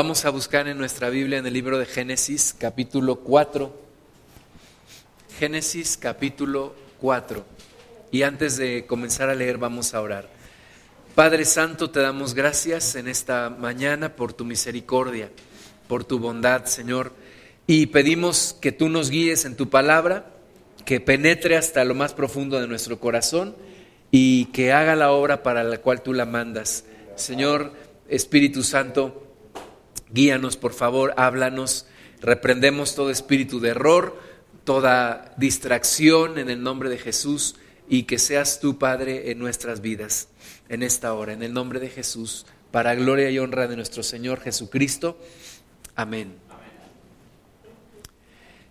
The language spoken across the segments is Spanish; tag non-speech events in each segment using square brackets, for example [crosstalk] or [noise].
Vamos a buscar en nuestra Biblia en el libro de Génesis capítulo 4. Génesis capítulo 4. Y antes de comenzar a leer vamos a orar. Padre Santo, te damos gracias en esta mañana por tu misericordia, por tu bondad, Señor. Y pedimos que tú nos guíes en tu palabra, que penetre hasta lo más profundo de nuestro corazón y que haga la obra para la cual tú la mandas. Señor Espíritu Santo, Guíanos, por favor, háblanos. Reprendemos todo espíritu de error, toda distracción en el nombre de Jesús y que seas tú, Padre, en nuestras vidas en esta hora, en el nombre de Jesús, para gloria y honra de nuestro Señor Jesucristo. Amén.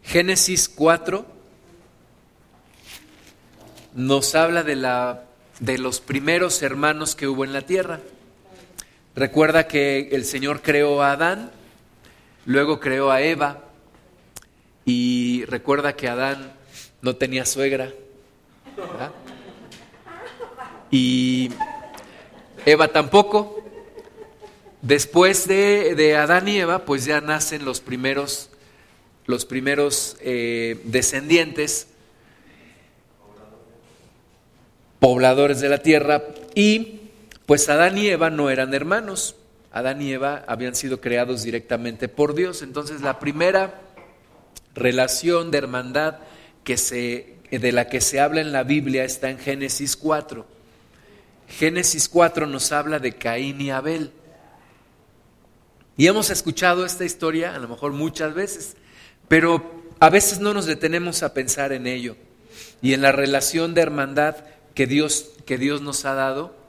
Génesis 4 nos habla de, la, de los primeros hermanos que hubo en la tierra. Recuerda que el Señor creó a Adán, luego creó a Eva y recuerda que Adán no tenía suegra. Y Eva tampoco. Después de, Adán y Eva, pues ya nacen los primeros, los primeros eh, descendientes, pobladores de la tierra, y pues Adán y Eva no eran hermanos. Adán y Eva habían sido creados directamente por Dios. Entonces la primera relación de hermandad que se, de la que se habla en la Biblia está en Génesis 4. Génesis 4 nos habla de Caín y Abel. Y hemos escuchado esta historia a lo mejor muchas veces, pero a veces no nos detenemos a pensar en ello y en la relación de hermandad que Dios, que Dios nos ha dado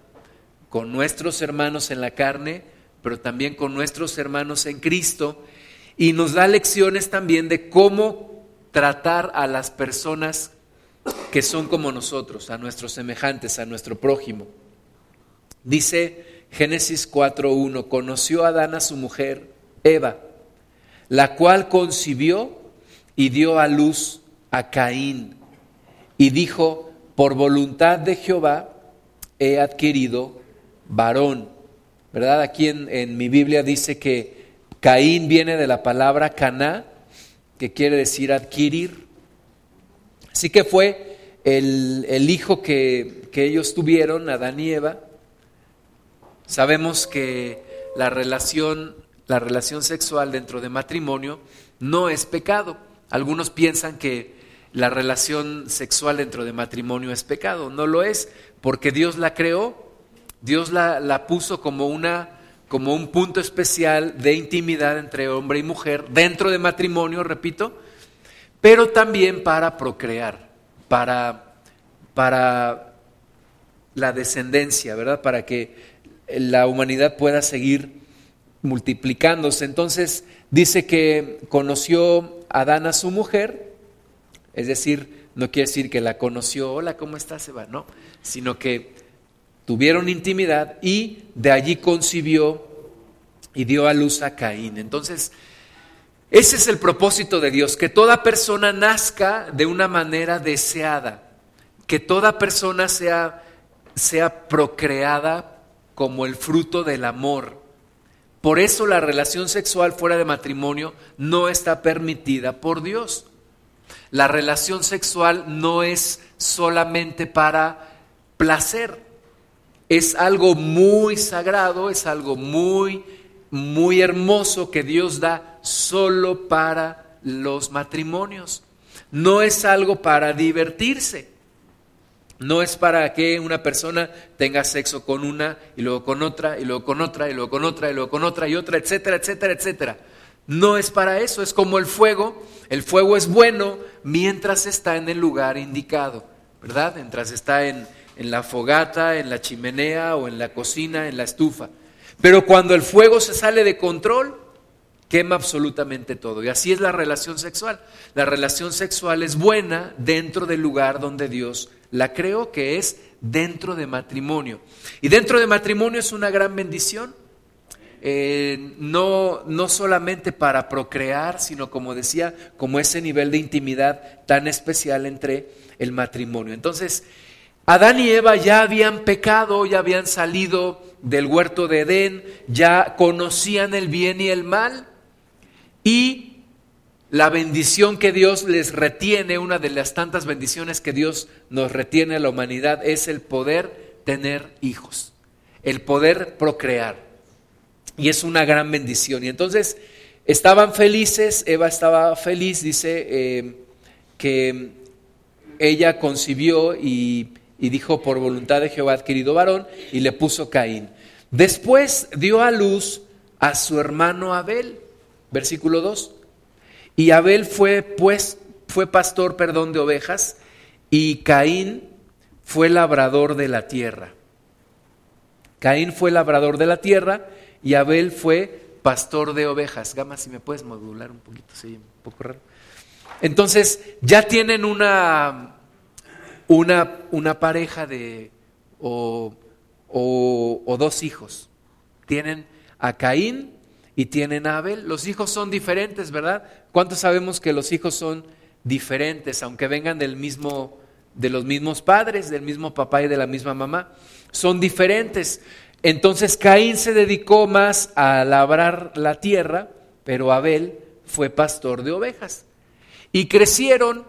con nuestros hermanos en la carne, pero también con nuestros hermanos en Cristo, y nos da lecciones también de cómo tratar a las personas que son como nosotros, a nuestros semejantes, a nuestro prójimo. Dice Génesis 4.1, conoció a Adán a su mujer, Eva, la cual concibió y dio a luz a Caín, y dijo, por voluntad de Jehová he adquirido varón. ¿Verdad? Aquí en, mi Biblia dice que Caín viene de la palabra caná, que quiere decir adquirir. Así que fue el, hijo que, que, ellos tuvieron, Adán y Eva. Sabemos que la relación, la relación sexual dentro de matrimonio no es pecado. Algunos piensan que la relación sexual dentro de matrimonio es pecado. No lo es, porque Dios la creó Dios la, puso como, una, como un punto especial de intimidad entre hombre y mujer, dentro de matrimonio, repito, pero también para procrear, para, para la descendencia, ¿verdad? Para que la humanidad pueda seguir multiplicándose. Entonces dice que conoció Adán a su mujer, es decir, no quiere decir que la conoció, hola, ¿cómo estás, Eva? No, sino que tuvieron intimidad y de allí concibió y dio a luz a Caín. Entonces, ese es el propósito de Dios, que toda persona nazca de una manera deseada, que toda persona sea, sea procreada como el fruto del amor. Por eso la relación sexual fuera de matrimonio no está permitida por Dios. La relación sexual no es solamente para placer es algo muy sagrado, es algo muy, muy hermoso que Dios da solo para los matrimonios. No es algo para divertirse. No es para que una persona tenga sexo con una y luego con otra y luego con otra y luego con otra y luego con otra y otra, etcétera, etcétera, etcétera. No es para eso, es como el fuego. El fuego es bueno mientras está en el lugar indicado, ¿verdad? Mientras está en, en la fogata, en la chimenea o en la cocina, en la estufa. Pero cuando el fuego se sale de control, quema absolutamente todo. Y así es la relación sexual. La relación sexual es buena dentro del lugar donde Dios la creó, que es dentro de matrimonio. Y dentro de matrimonio es una gran bendición. Eh, no, no solamente para procrear, sino como decía, como ese nivel de intimidad tan especial entre el matrimonio. Entonces, Adán y Eva ya habían pecado, ya habían salido del huerto de Edén, ya conocían el bien y el mal y la bendición que Dios les retiene, una de las tantas bendiciones que Dios nos retiene a la humanidad, es el poder tener hijos, el poder procrear. Y es una gran bendición. Y entonces estaban felices, Eva estaba feliz, dice eh, que ella concibió y, y dijo, por voluntad de Jehová adquirido varón, y le puso Caín. Después dio a luz a su hermano Abel, versículo 2. Y Abel fue, pues, fue pastor, perdón, de ovejas, y Caín fue labrador de la tierra. Caín fue labrador de la tierra y Abel fue pastor de ovejas. Gama, si me puedes modular un poquito, sí, un poco raro. Entonces, ya tienen una, una, una pareja de, o, o, dos hijos. Tienen a Caín y tienen a Abel. Los hijos son diferentes, ¿verdad? ¿Cuántos sabemos que los hijos son diferentes, aunque vengan del mismo, de los mismos padres, del mismo papá y de la misma mamá? Son diferentes. Entonces Caín se dedicó más a labrar la tierra, pero Abel fue pastor de ovejas. Y crecieron,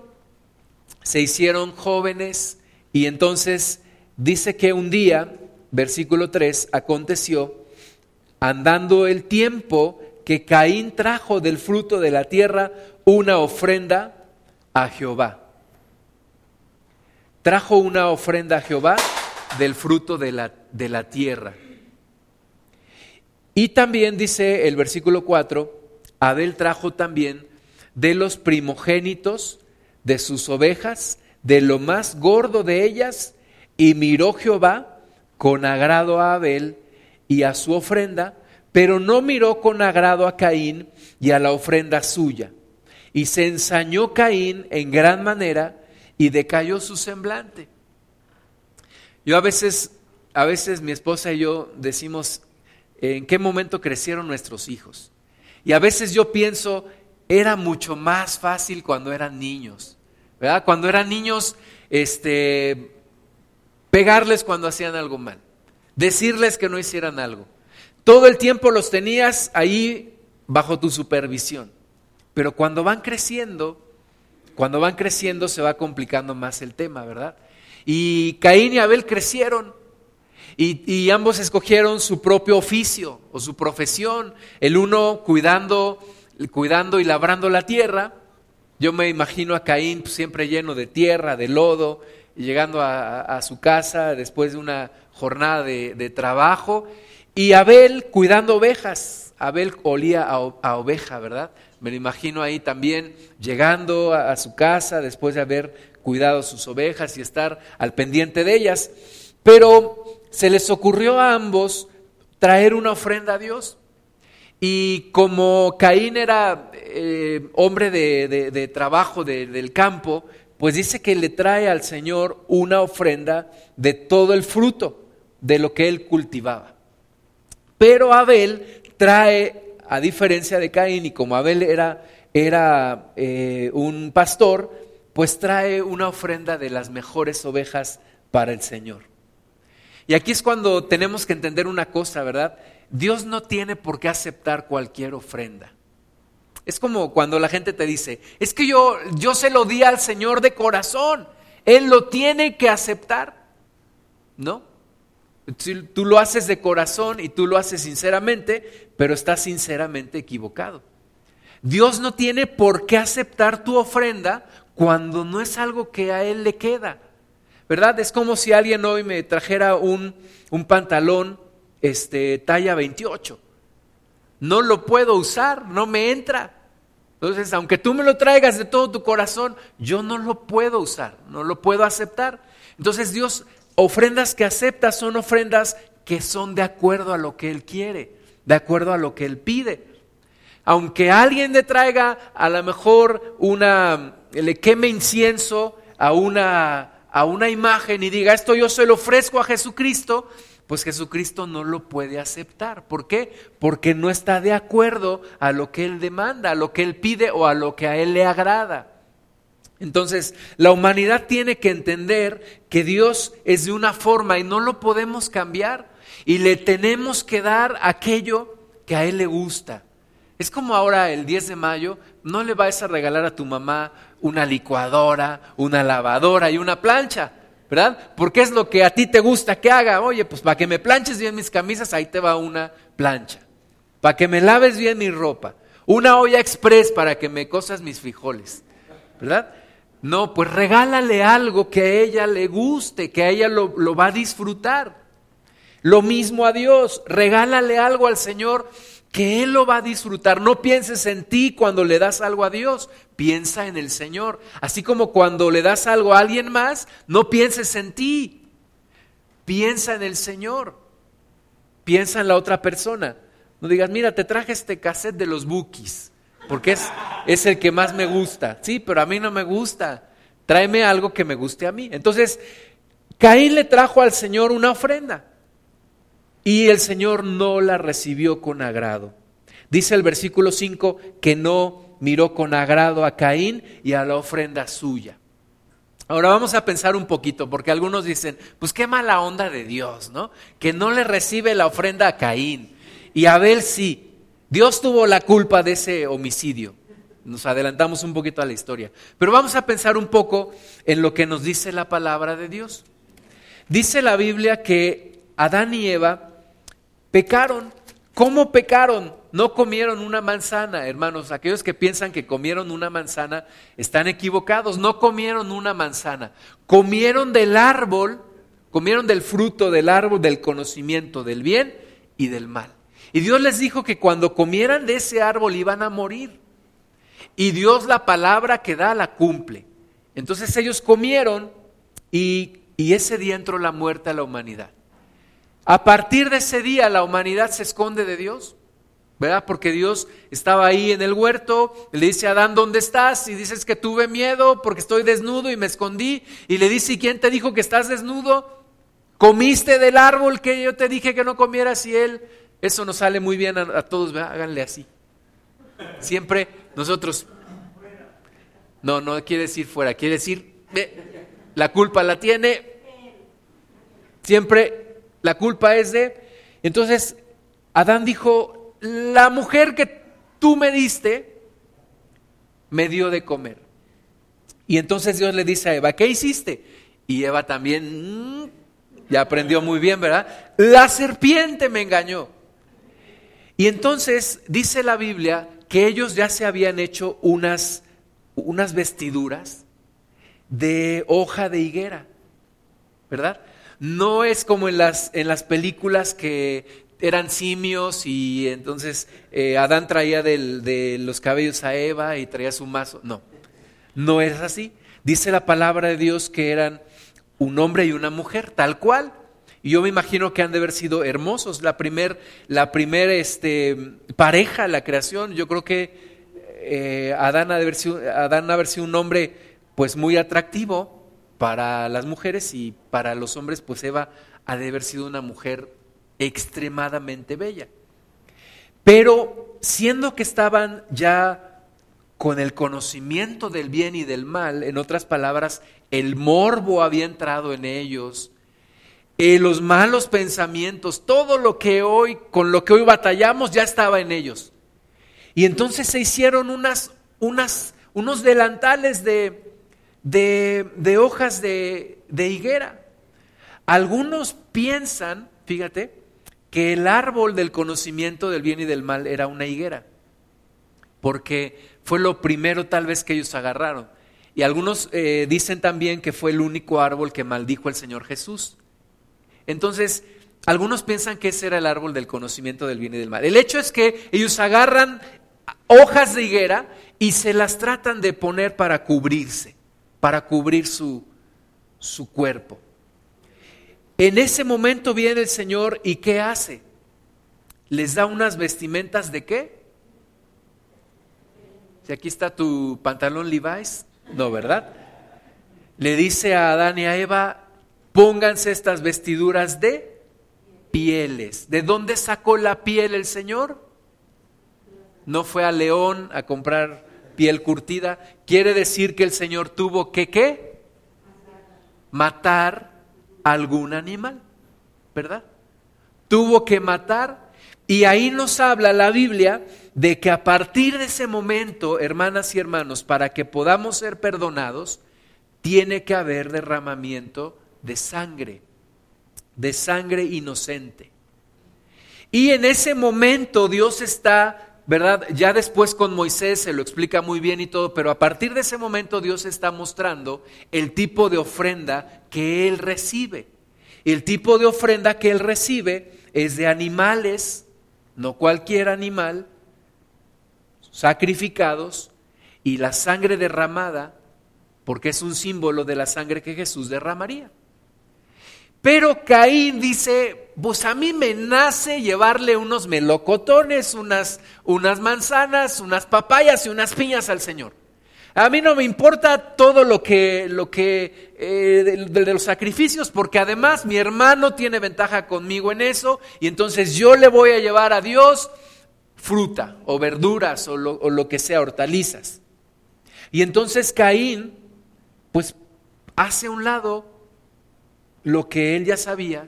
se hicieron jóvenes y entonces dice que un día, versículo 3, aconteció, andando el tiempo, que Caín trajo del fruto de la tierra una ofrenda a Jehová. Trajo una ofrenda a Jehová del fruto de la, de la tierra. Y también dice el versículo 4, Abel trajo también de los primogénitos de sus ovejas, de lo más gordo de ellas, y miró Jehová con agrado a Abel y a su ofrenda, pero no miró con agrado a Caín y a la ofrenda suya. Y se ensañó Caín en gran manera y decayó su semblante. Yo a veces, a veces mi esposa y yo decimos en qué momento crecieron nuestros hijos. Y a veces yo pienso, era mucho más fácil cuando eran niños. ¿Verdad? Cuando eran niños, este, pegarles cuando hacían algo mal, decirles que no hicieran algo. Todo el tiempo los tenías ahí bajo tu supervisión. Pero cuando van creciendo, cuando van creciendo se va complicando más el tema, ¿verdad? Y Caín y Abel crecieron y, ambos escogieron su propio oficio o su profesión, el uno cuidando, cuidando y labrando la tierra. Yo me imagino a Caín siempre lleno de tierra, de lodo, llegando a, su casa después de una jornada de, trabajo. Y Abel cuidando ovejas. Abel olía a, oveja, ¿verdad? Me lo imagino ahí también llegando a, su casa después de haber cuidado sus ovejas y estar al pendiente de ellas. Pero se les ocurrió a ambos traer una ofrenda a Dios. Y como Caín era eh, hombre de, trabajo del campo, pues dice que le trae al Señor una ofrenda de todo el fruto de lo que él cultivaba. Pero Abel trae, a diferencia de Caín, y como Abel era, eh, un pastor, pues trae una ofrenda de las mejores ovejas para el Señor. Y aquí es cuando tenemos que entender una cosa, ¿verdad? Dios no tiene por qué aceptar cualquier ofrenda. Es como cuando la gente te dice, es que yo, yo se lo di al Señor de corazón, Él lo tiene que aceptar. ¿No? Tú lo haces de corazón y tú lo haces sinceramente, pero estás sinceramente equivocado. Dios no tiene por qué aceptar tu ofrenda cuando no es algo que a Él le queda. ¿Verdad? Es como si alguien hoy me trajera un, un pantalón este, talla 28. No lo puedo usar, no me entra. Entonces, aunque tú me lo traigas de todo tu corazón, yo no lo puedo usar, no lo puedo aceptar. Entonces, Dios, ofrendas que acepta son ofrendas que son de acuerdo a lo que Él quiere, de acuerdo a lo que Él pide. Aunque alguien le traiga a lo mejor una, le queme incienso a una, a una imagen y diga, esto yo se lo ofrezco a Jesucristo, pues Jesucristo no lo puede aceptar. ¿Por qué? Porque no está de acuerdo a lo que Él demanda, a lo que Él pide o a lo que a Él le agrada. Entonces, la humanidad tiene que entender que Dios es de una forma y no lo podemos cambiar y le tenemos que dar aquello que a Él le gusta. Es como ahora el 10 de mayo, no le vas a regalar a tu mamá una licuadora, una lavadora y una plancha, ¿verdad? Porque es lo que a ti te gusta que haga. Oye, pues para que me planches bien mis camisas, ahí te va una plancha. Para que me laves bien mi ropa. Una olla express para que me cosas mis frijoles, ¿verdad? No, pues regálale algo que a ella le guste, que a ella lo, lo va a disfrutar. Lo mismo a Dios, regálale algo al Señor que Él lo va a disfrutar. No pienses en ti cuando le das algo a Dios, piensa en el Señor. Así como cuando le das algo a alguien más, no pienses en ti, piensa en el Señor, piensa en la otra persona. No digas, mira, te traje este cassette de los Bookies, porque es, es el que más me gusta. Sí, pero a mí no me gusta. Tráeme algo que me guste a mí. Entonces, Caín le trajo al Señor una ofrenda. Y el Señor no la recibió con agrado. Dice el versículo 5 que no miró con agrado a Caín y a la ofrenda suya. Ahora vamos a pensar un poquito, porque algunos dicen, pues qué mala onda de Dios, ¿no? Que no le recibe la ofrenda a Caín. Y Abel sí. Dios tuvo la culpa de ese homicidio. Nos adelantamos un poquito a la historia. Pero vamos a pensar un poco en lo que nos dice la palabra de Dios. Dice la Biblia que Adán y Eva Pecaron. ¿Cómo pecaron? No comieron una manzana, hermanos. Aquellos que piensan que comieron una manzana están equivocados. No comieron una manzana. Comieron del árbol, comieron del fruto del árbol del conocimiento del bien y del mal. Y Dios les dijo que cuando comieran de ese árbol iban a morir. Y Dios la palabra que da la cumple. Entonces ellos comieron y, y ese día entró la muerte a la humanidad. A partir de ese día la humanidad se esconde de Dios, ¿verdad? Porque Dios estaba ahí en el huerto, le dice a Adán, ¿dónde estás? Y dices que tuve miedo porque estoy desnudo y me escondí. Y le dice, ¿y quién te dijo que estás desnudo? ¿Comiste del árbol que yo te dije que no comieras? Y él, eso nos sale muy bien a, todos, ¿verdad? Háganle así. Siempre nosotros, no, no quiere decir fuera, quiere decir, la culpa la tiene. Siempre la culpa es de... Entonces, Adán dijo, la mujer que tú me diste, me dio de comer. Y entonces Dios le dice a Eva, ¿qué hiciste? Y Eva también, mm, ya aprendió muy bien, ¿verdad? La serpiente me engañó. Y entonces dice la Biblia que ellos ya se habían hecho unas, unas vestiduras de hoja de higuera, ¿verdad? No es como en las, en las películas que eran simios y entonces eh, Adán traía de los cabellos a Eva y traía su mazo. No, no es así. Dice la palabra de Dios que eran un hombre y una mujer, tal cual. Y yo me imagino que han de haber sido hermosos. La primer, la primer este, pareja, la creación, yo creo que eh, Adán, ha de haber sido, Adán ha haber sido un hombre pues muy atractivo para las mujeres y para los hombres, pues Eva ha de haber sido una mujer extremadamente bella. Pero siendo que estaban ya con el conocimiento del bien y del mal, en otras palabras, el morbo había entrado en ellos, eh, los malos pensamientos, todo lo que hoy, con lo que hoy batallamos, ya estaba en ellos. Y entonces se hicieron unas, unas, unos delantales de, de, hojas de, higuera. Algunos piensan, fíjate, que el árbol del conocimiento del bien y del mal era una higuera, porque fue lo primero tal vez que ellos agarraron. Y algunos eh, dicen también que fue el único árbol que maldijo el Señor Jesús. Entonces, algunos piensan que ese era el árbol del conocimiento del bien y del mal. El hecho es que ellos agarran hojas de higuera y se las tratan de poner para cubrirse para cubrir su, su cuerpo. En ese momento viene el Señor y ¿qué hace? Les da unas vestimentas de qué? Si aquí está tu pantalón Levi's, no, ¿verdad? Le dice a Adán y a Eva, pónganse estas vestiduras de pieles. ¿De dónde sacó la piel el Señor? No fue a León a comprar piel curtida, quiere decir que el Señor tuvo que qué? Matar algún animal, ¿verdad? Tuvo que matar. Y ahí nos habla la Biblia de que a partir de ese momento, hermanas y hermanos, para que podamos ser perdonados, tiene que haber derramamiento de sangre, de sangre inocente. Y en ese momento Dios está, ¿verdad? Ya después con Moisés se lo explica muy bien y todo, pero a partir de ese momento Dios está mostrando el tipo de ofrenda que Él recibe. El tipo de ofrenda que Él recibe es de animales, no cualquier animal, sacrificados, y la sangre derramada, porque es un símbolo de la sangre que Jesús derramaría. Pero Caín dice, pues a mí me nace llevarle unos melocotones, unas, unas manzanas, unas papayas y unas piñas al Señor. A mí no me importa todo lo que, lo que eh, de, los sacrificios, porque además mi hermano tiene ventaja conmigo en eso, y entonces yo le voy a llevar a Dios fruta o verduras o lo, o lo que sea, hortalizas. Y entonces Caín, pues hace a un lado lo que él ya sabía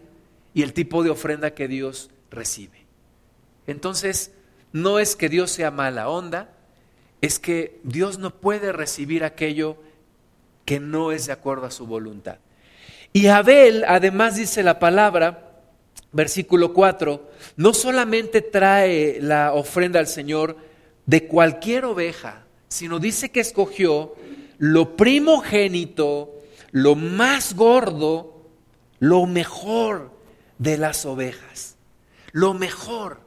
y el tipo de ofrenda que Dios recibe. Entonces, no es que Dios sea mala onda, es que Dios no puede recibir aquello que no es de acuerdo a su voluntad. Y Abel, además dice la palabra, versículo 4, no solamente trae la ofrenda al Señor de cualquier oveja, sino dice que escogió lo primogénito, lo más gordo lo mejor de las ovejas, lo mejor,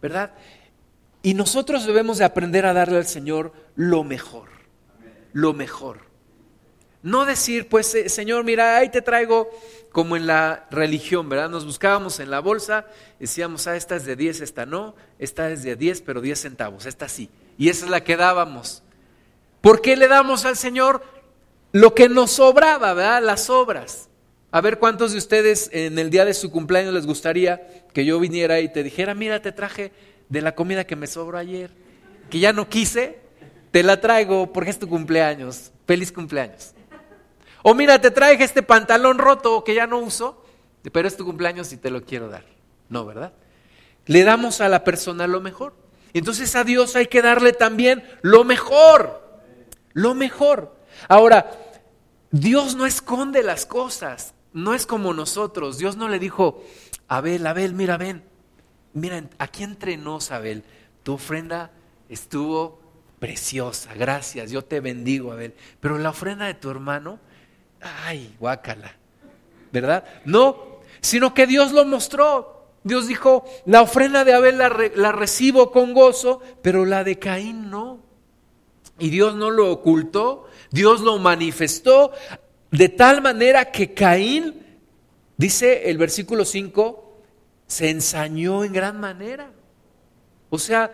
¿verdad? Y nosotros debemos de aprender a darle al Señor lo mejor, lo mejor. No decir, pues, eh, Señor, mira, ahí te traigo como en la religión, ¿verdad? Nos buscábamos en la bolsa, decíamos, ah, esta es de 10, esta no, esta es de 10, pero 10 centavos, esta sí. Y esa es la que dábamos. ¿Por qué le damos al Señor lo que nos sobraba, ¿verdad? Las obras. A ver cuántos de ustedes en el día de su cumpleaños les gustaría que yo viniera y te dijera, mira, te traje de la comida que me sobró ayer, que ya no quise, te la traigo porque es tu cumpleaños. Feliz cumpleaños. O mira, te traje este pantalón roto que ya no uso, pero es tu cumpleaños y te lo quiero dar. No, ¿verdad? Le damos a la persona lo mejor. Entonces a Dios hay que darle también lo mejor. Lo mejor. Ahora, Dios no esconde las cosas no es como nosotros. Dios no le dijo, Abel, Abel, mira, ven. Mira, aquí entre nos, Abel, tu ofrenda estuvo preciosa, gracias, yo te bendigo, Abel. Pero la ofrenda de tu hermano, ay, guácala, ¿verdad? No, sino que Dios lo mostró. Dios dijo, la ofrenda de Abel la, la recibo con gozo, pero la de Caín no. Y Dios no lo ocultó, Dios lo manifestó de tal manera que Caín, dice el versículo 5, se ensañó en gran manera. O sea,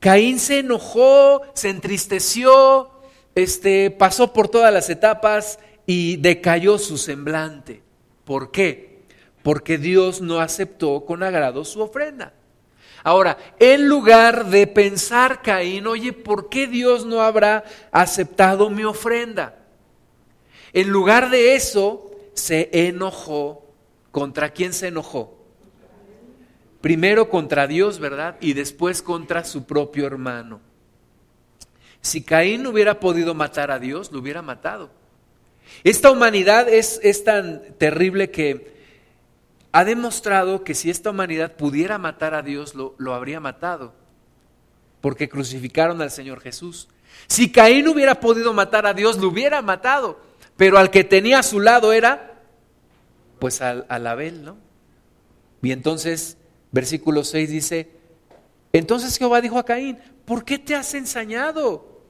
Caín se enojó, se entristeció, este, pasó por todas las etapas y decayó su semblante. ¿Por qué? Porque Dios no aceptó con agrado su ofrenda. Ahora, en lugar de pensar Caín, oye, ¿por qué Dios no habrá aceptado mi ofrenda? En lugar de eso, se enojó. ¿Contra quién se enojó? Primero contra Dios, ¿verdad? Y después contra su propio hermano. Si Caín hubiera podido matar a Dios, lo hubiera matado. Esta humanidad es, es tan terrible que ha demostrado que si esta humanidad pudiera matar a Dios, lo, lo habría matado. Porque crucificaron al Señor Jesús. Si Caín hubiera podido matar a Dios, lo hubiera matado. Pero al que tenía a su lado era, pues al, Abel, ¿no? Y entonces, versículo 6 dice, entonces Jehová dijo a Caín, ¿por qué te has ensañado?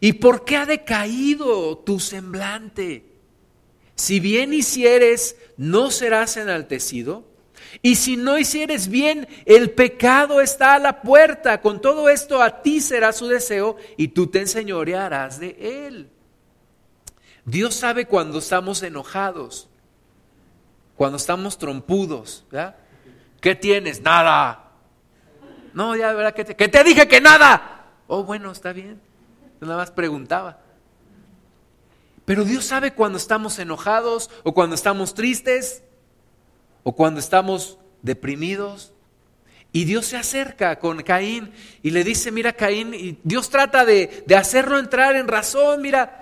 ¿Y por qué ha decaído tu semblante? Si bien hicieres, no serás enaltecido. Y si no hicieres bien, el pecado está a la puerta. Con todo esto a ti será su deseo y tú te enseñorearás de él. Dios sabe cuando estamos enojados, cuando estamos trompudos. ¿ya? ¿Qué tienes? Nada. No, ya, ¿verdad? que te, dije que nada. Oh, bueno, está bien. nada más preguntaba. Pero Dios sabe cuando estamos enojados o cuando estamos tristes o cuando estamos deprimidos. Y Dios se acerca con Caín y le dice, mira Caín, y Dios trata de hacerlo entrar en razón, mira,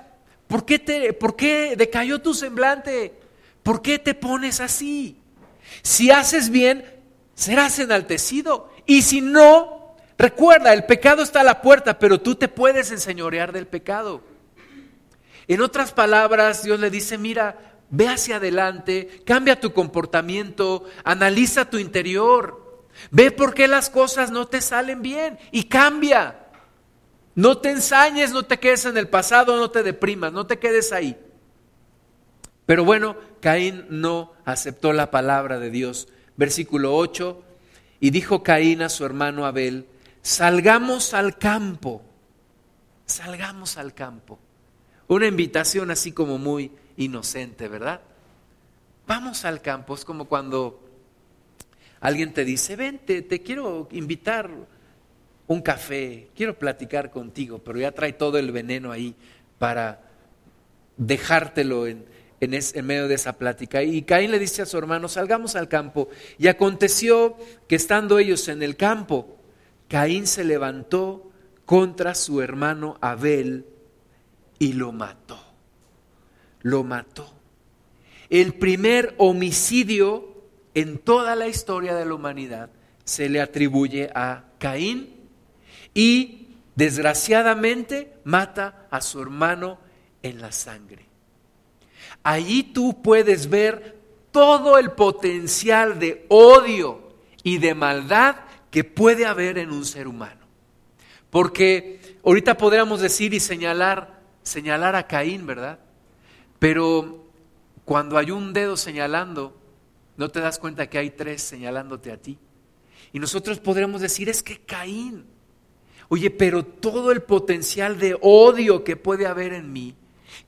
¿por qué, te, ¿por qué decayó tu semblante? ¿Por qué te pones así? Si haces bien, serás enaltecido. Y si no, recuerda, el pecado está a la puerta, pero tú te puedes enseñorear del pecado. En otras palabras, Dios le dice, mira, ve hacia adelante, cambia tu comportamiento, analiza tu interior, ve por qué las cosas no te salen bien y cambia. No te ensañes, no te quedes en el pasado, no te deprimas, no te quedes ahí. Pero bueno, Caín no aceptó la palabra de Dios. Versículo 8, y dijo Caín a su hermano Abel, salgamos al campo, salgamos al campo. Una invitación así como muy inocente, ¿verdad? Vamos al campo, es como cuando alguien te dice, vente, te quiero invitar un café, quiero platicar contigo, pero ya trae todo el veneno ahí para dejártelo en, en, medio de esa plática. Y Caín le dice a su hermano, salgamos al campo. Y aconteció que estando ellos en el campo, Caín se levantó contra su hermano Abel y lo mató. Lo mató. El primer homicidio en toda la historia de la humanidad se le atribuye a Caín y desgraciadamente mata a su hermano en la sangre. Allí tú puedes ver todo el potencial de odio y de maldad que puede haber en un ser humano. Porque ahorita podríamos decir y señalar, señalar a Caín, ¿verdad? Pero cuando hay un dedo señalando, no te das cuenta que hay tres señalándote a ti. Y nosotros podríamos decir, es que Caín. Oye, pero todo el potencial de odio que puede haber en mí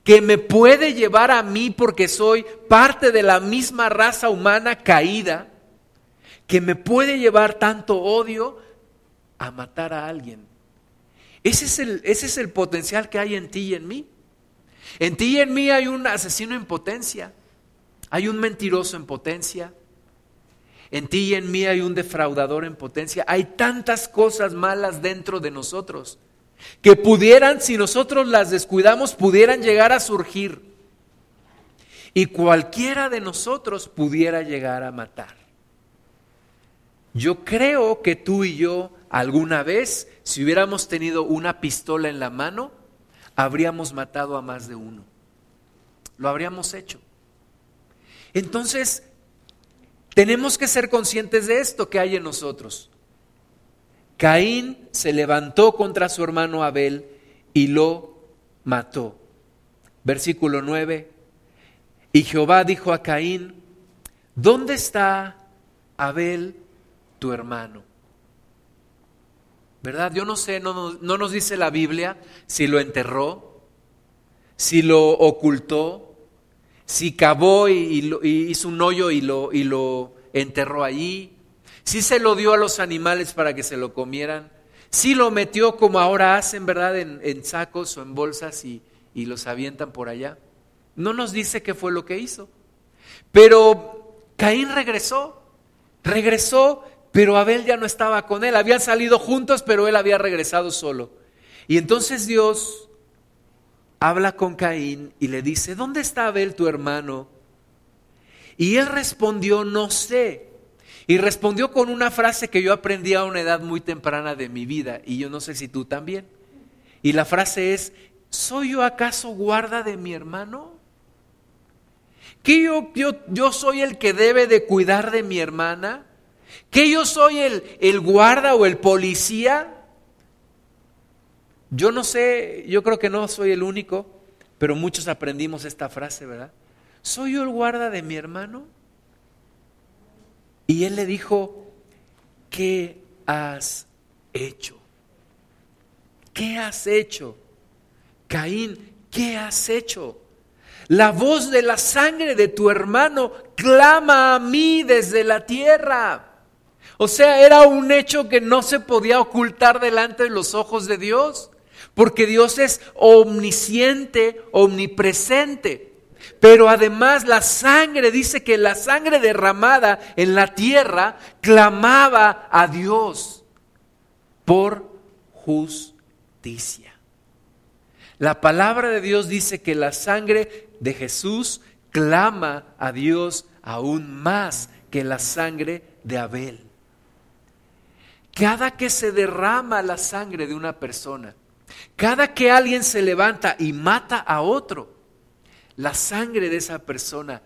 que me puede llevar a mí porque soy parte de la misma raza humana caída, que me puede llevar tanto odio a matar a alguien. Ese es el, ese es el potencial que hay en ti y en mí. En ti y en mí hay un asesino en potencia, hay un mentiroso en potencia, en ti y en mí hay un defraudador en potencia, hay tantas cosas malas dentro de nosotros que pudieran, si nosotros las descuidamos, pudieran llegar a surgir. Y cualquiera de nosotros pudiera llegar a matar. Yo creo que tú y yo alguna vez, si hubiéramos tenido una pistola en la mano, habríamos matado a más de uno. Lo habríamos hecho. Entonces, tenemos que ser conscientes de esto que hay en nosotros. Caín se levantó contra su hermano Abel y lo mató. Versículo 9. Y Jehová dijo a Caín, ¿dónde está Abel tu hermano? ¿Verdad? Yo no sé, no, nos dice la Biblia si lo enterró, si lo ocultó, si cavó y, hizo un hoyo y lo, y lo enterró allí, Sí se lo dio a los animales para que se lo comieran. Sí lo metió como ahora hacen, ¿verdad? En, sacos o en bolsas y, y los avientan por allá. No nos dice qué fue lo que hizo. Pero Caín regresó, regresó, pero Abel ya no estaba con él. Habían salido juntos, pero él había regresado solo. Y entonces Dios habla con Caín y le dice, ¿dónde está Abel tu hermano? Y él respondió, no sé. Y respondió con una frase que yo aprendí a una edad muy temprana de mi vida, y yo no sé si tú también. Y la frase es, ¿soy yo acaso guarda de mi hermano? ¿Que yo, yo, yo soy el que debe de cuidar de mi hermana? ¿Que yo soy el, el guarda o el policía? Yo no sé, yo creo que no soy el único, pero muchos aprendimos esta frase, ¿verdad? ¿Soy yo el guarda de mi hermano? Y él le dijo, ¿qué has hecho? ¿Qué has hecho? Caín, ¿qué has hecho? La voz de la sangre de tu hermano clama a mí desde la tierra. O sea, era un hecho que no se podía ocultar delante de los ojos de Dios. Porque Dios es omnisciente, omnipresente. Pero además la sangre, dice que la sangre derramada en la tierra clamaba a Dios por justicia. La palabra de Dios dice que la sangre de Jesús clama a Dios aún más que la sangre de Abel. Cada que se derrama la sangre de una persona, cada que alguien se levanta y mata a otro, la sangre de esa persona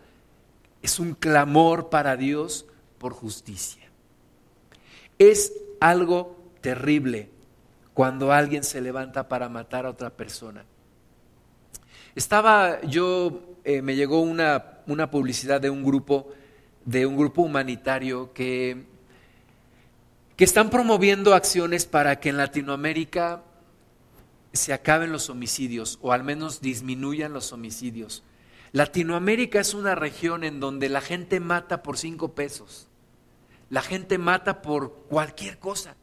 es un clamor para Dios por justicia. Es algo terrible cuando alguien se levanta para matar a otra persona. Estaba yo, eh, me llegó una, una publicidad de un grupo, de un grupo humanitario que, que están promoviendo acciones para que en Latinoamérica se acaben los homicidios o al menos disminuyan los homicidios. Latinoamérica es una región en donde la gente mata por cinco pesos. La gente mata por cualquier cosa.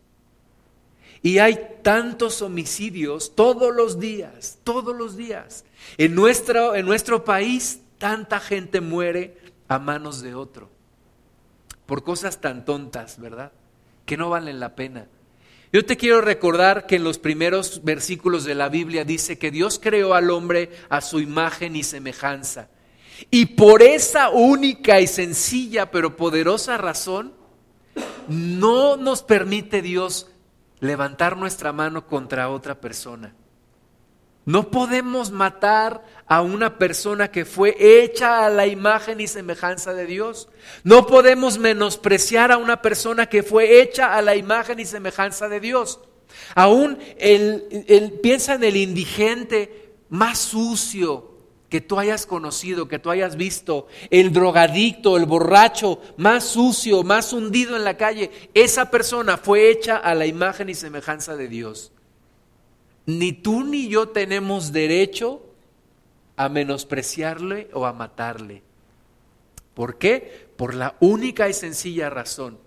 Y hay tantos homicidios todos los días, todos los días. En nuestro, en nuestro país tanta gente muere a manos de otro. Por cosas tan tontas, ¿verdad? Que no valen la pena. Yo te quiero recordar que en los primeros versículos de la Biblia dice que Dios creó al hombre a su imagen y semejanza. Y por esa única y sencilla pero poderosa razón, no nos permite Dios levantar nuestra mano contra otra persona. No podemos matar a una persona que fue hecha a la imagen y semejanza de Dios. No podemos menospreciar a una persona que fue hecha a la imagen y semejanza de Dios. Aún el, piensa en el indigente más sucio que tú hayas conocido, que tú hayas visto, el drogadicto, el borracho más sucio, más hundido en la calle. Esa persona fue hecha a la imagen y semejanza de Dios ni tú ni yo tenemos derecho a menospreciarle o a matarle. ¿Por qué? Por la única y sencilla razón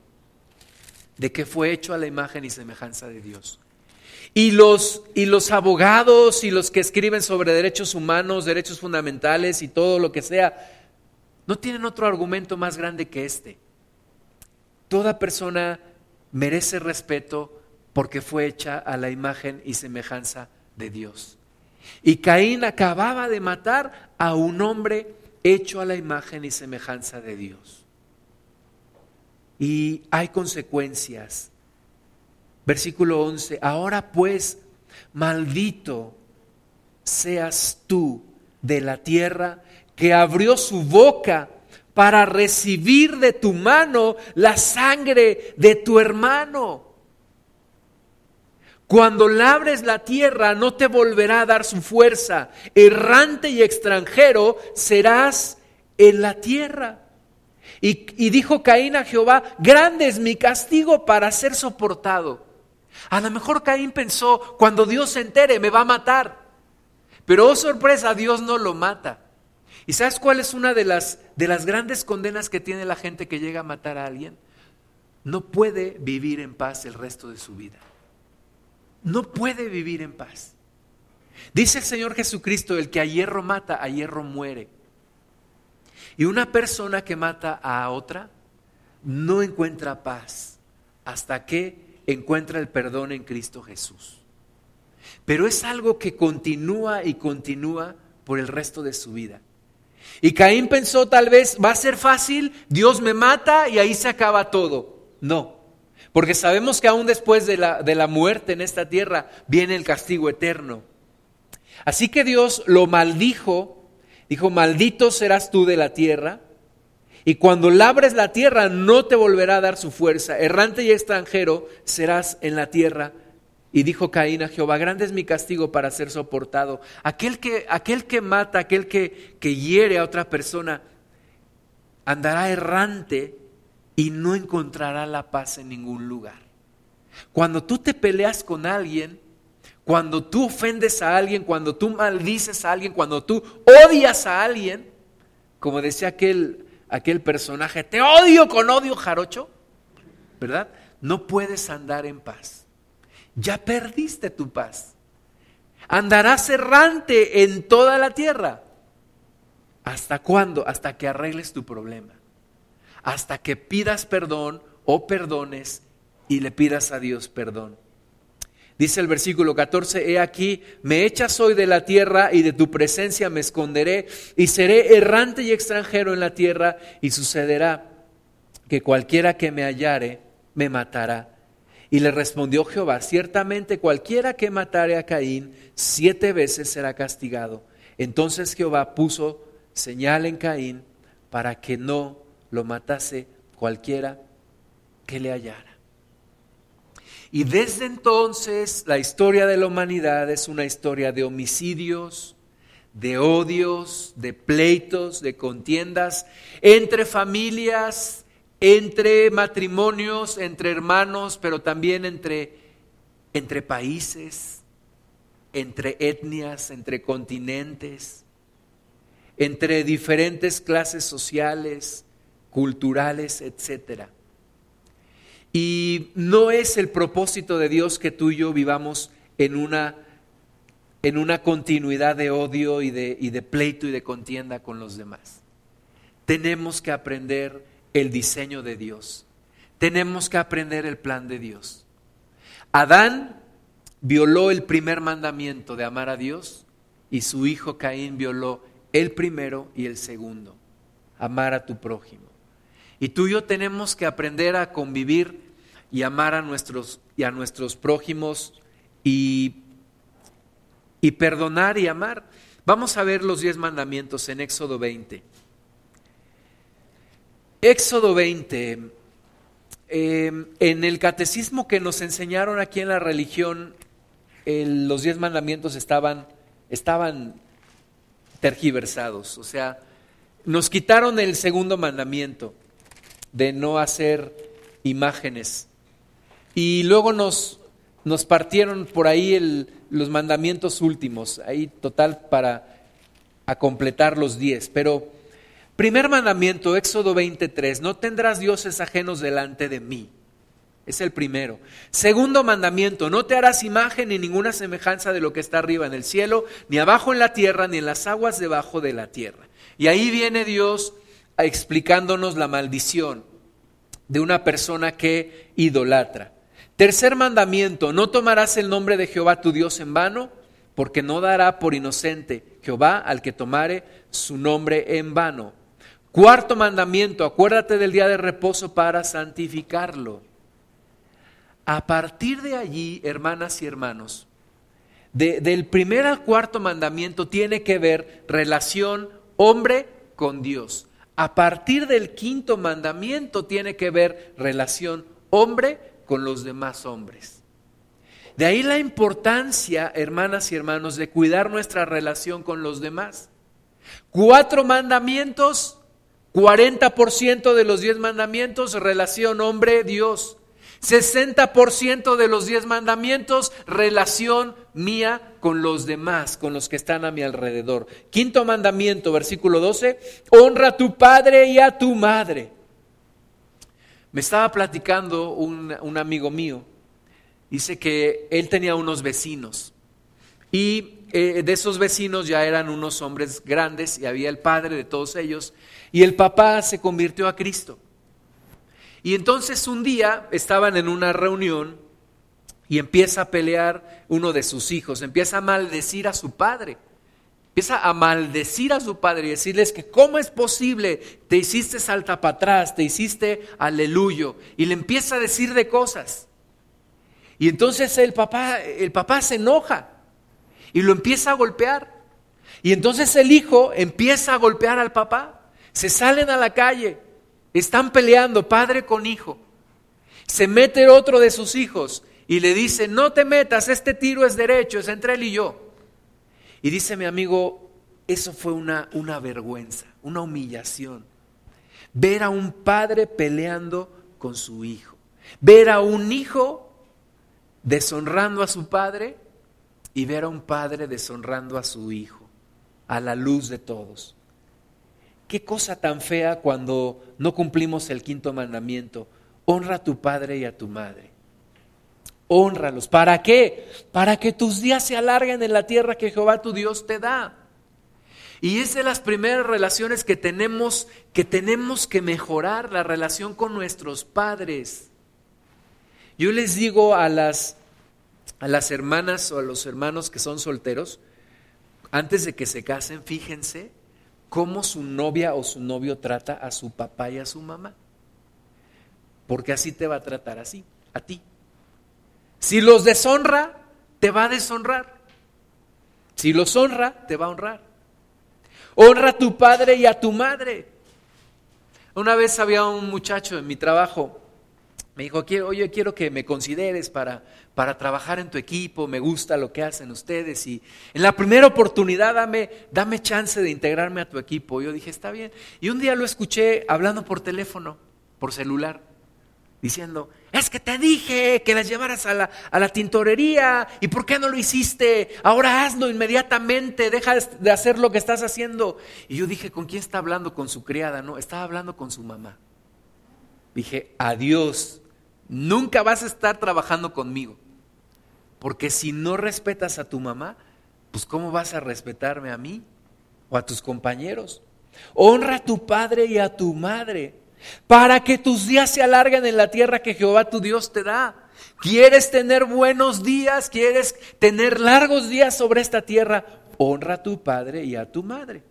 de que fue hecho a la imagen y semejanza de Dios. Y los, y los abogados y los que escriben sobre derechos humanos, derechos fundamentales y todo lo que sea, no tienen otro argumento más grande que este. Toda persona merece respeto, porque fue hecha a la imagen y semejanza de Dios. Y Caín acababa de matar a un hombre hecho a la imagen y semejanza de Dios. Y hay consecuencias. Versículo 11, ahora pues, maldito seas tú de la tierra que abrió su boca para recibir de tu mano la sangre de tu hermano. Cuando labres la tierra no te volverá a dar su fuerza. Errante y extranjero serás en la tierra. Y, dijo Caín a Jehová, grande es mi castigo para ser soportado. A lo mejor Caín pensó, cuando Dios se entere me va a matar. Pero oh sorpresa, Dios no lo mata. ¿Y sabes cuál es una de las, de las grandes condenas que tiene la gente que llega a matar a alguien? No puede vivir en paz el resto de su vida no puede vivir en paz. Dice el Señor Jesucristo, el que a hierro mata, a hierro muere. Y una persona que mata a otra no encuentra paz hasta que encuentra el perdón en Cristo Jesús. Pero es algo que continúa y continúa por el resto de su vida. Y Caín pensó tal vez, va a ser fácil, Dios me mata y ahí se acaba todo. No, porque sabemos que aún después de la, de la muerte en esta tierra viene el castigo eterno. Así que Dios lo maldijo, dijo, maldito serás tú de la tierra, y cuando labres la tierra no te volverá a dar su fuerza, errante y extranjero serás en la tierra. Y dijo Caín a Jehová, grande es mi castigo para ser soportado. Aquel que, aquel que mata, aquel que, que hiere a otra persona, andará errante y no encontrará la paz en ningún lugar. Cuando tú te peleas con alguien, cuando tú ofendes a alguien, cuando tú maldices a alguien, cuando tú odias a alguien, como decía aquel, aquel personaje, te odio con odio jarocho, ¿verdad? No puedes andar en paz. Ya perdiste tu paz. Andarás errante en toda la tierra. ¿Hasta cuándo? Hasta que arregles tu problema. Hasta que pidas perdón o perdones y le pidas a Dios perdón. Dice el versículo 14, he aquí, me echas hoy de la tierra y de tu presencia me esconderé y seré errante y extranjero en la tierra y sucederá que cualquiera que me hallare me matará. Y le respondió Jehová, ciertamente cualquiera que matare a Caín siete veces será castigado. Entonces Jehová puso señal en Caín para que no lo matase cualquiera que le hallara. Y desde entonces la historia de la humanidad es una historia de homicidios, de odios, de pleitos, de contiendas entre familias, entre matrimonios, entre hermanos, pero también entre, entre países, entre etnias, entre continentes, entre diferentes clases sociales, culturales, etcétera. Y no es el propósito de Dios que tú y yo vivamos en una, en una continuidad de odio y de, y de pleito y de contienda con los demás. Tenemos que aprender el diseño de Dios. Tenemos que aprender el plan de Dios. Adán violó el primer mandamiento de amar a Dios y su hijo Caín violó el primero y el segundo, amar a tu prójimo. Y tú y yo tenemos que aprender a convivir y amar a nuestros, y a nuestros prójimos y, y perdonar y amar. Vamos a ver los diez mandamientos en Éxodo 20. Éxodo 20, em, en el catecismo que nos enseñaron aquí en la religión, los diez mandamientos estaban, estaban tergiversados, o sea, nos quitaron el segundo mandamiento de no hacer imágenes y luego nos, nos partieron por ahí los mandamientos últimos, ahí total para a completar los diez. Pero primer mandamiento, Éxodo 23, no tendrás dioses ajenos delante de mí. Es el primero. Segundo mandamiento, no te harás imagen ni ninguna semejanza de lo que está arriba en el cielo, ni abajo en la tierra, ni en las aguas debajo de la tierra. Y ahí viene Dios explicándonos la maldición de una persona que idolatra. Tercer mandamiento, no tomarás el nombre de Jehová tu Dios en vano, porque no dará por inocente Jehová al que tomare su nombre en vano. Cuarto mandamiento, acuérdate del día de reposo para santificarlo. A partir de allí, hermanas y hermanos, del primer al cuarto mandamiento tiene que ver relación hombre con Dios. A partir del quinto mandamiento tiene que ver relación hombre con los demás hombres. De ahí la importancia, hermanas y hermanos, de cuidar nuestra relación con los demás. Cuatro mandamientos, 40% de los diez mandamientos, relación hombre-Dios. 60% de los diez mandamientos, relación mía con los demás, con los que están a mi alrededor. Quinto mandamiento, versículo 12, honra a tu padre y a tu madre. Me estaba platicando un, amigo mío, dice que él tenía unos vecinos y eh, de esos vecinos ya eran unos hombres grandes y había el padre de todos ellos y el papá se convirtió a Cristo. Y entonces un día estaban en una reunión y empieza a pelear uno de sus hijos, empieza a maldecir a su padre. Empieza a maldecir a su padre y decirles que cómo es posible, te hiciste salta para atrás, te hiciste aleluyo. Y le empieza a decir de cosas. Y entonces el papá, el papá se enoja y lo empieza a golpear. Y entonces el hijo empieza a golpear al papá. Se salen a la calle, están peleando padre con hijo. Se mete otro de sus hijos y le dice, no te metas, este tiro es derecho, es entre él y yo. Y dice mi amigo, eso fue una, una vergüenza, una humillación. Ver a un padre peleando con su hijo. Ver a un hijo deshonrando a su padre y ver a un padre deshonrando a su hijo, a la luz de todos. Qué cosa tan fea cuando no cumplimos el quinto mandamiento. Honra a tu padre y a tu madre. Honralos. ¿Para qué? Para que tus días se alarguen en la tierra que Jehová tu Dios te da. Y es de las primeras relaciones que tenemos que tenemos que mejorar la relación con nuestros padres. Yo les digo a las a las hermanas o a los hermanos que son solteros, antes de que se casen, fíjense cómo su novia o su novio trata a su papá y a su mamá. Porque así te va a tratar así, a ti. Si los deshonra, te va a deshonrar. Si los honra, te va a honrar. Honra a tu padre y a tu madre. Una vez había un muchacho en mi trabajo me dijo, oye, quiero que me consideres para, para trabajar en tu equipo, me gusta lo que hacen ustedes y en la primera oportunidad dame, dame chance de integrarme a tu equipo. Yo dije, está bien. Y un día lo escuché hablando por teléfono, por celular, diciendo, es que te dije que las llevaras a la, a la tintorería y ¿por qué no lo hiciste? Ahora hazlo inmediatamente, deja de hacer lo que estás haciendo. Y yo dije, ¿con quién está hablando? Con su criada, ¿no? Estaba hablando con su mamá. Dije, adiós Nunca vas a estar trabajando conmigo. Porque si no respetas a tu mamá, pues ¿cómo vas a respetarme a mí o a tus compañeros? Honra a tu padre y a tu madre para que tus días se alarguen en la tierra que Jehová tu Dios te da. ¿Quieres tener buenos días? ¿Quieres tener largos días sobre esta tierra? Honra a tu padre y a tu madre.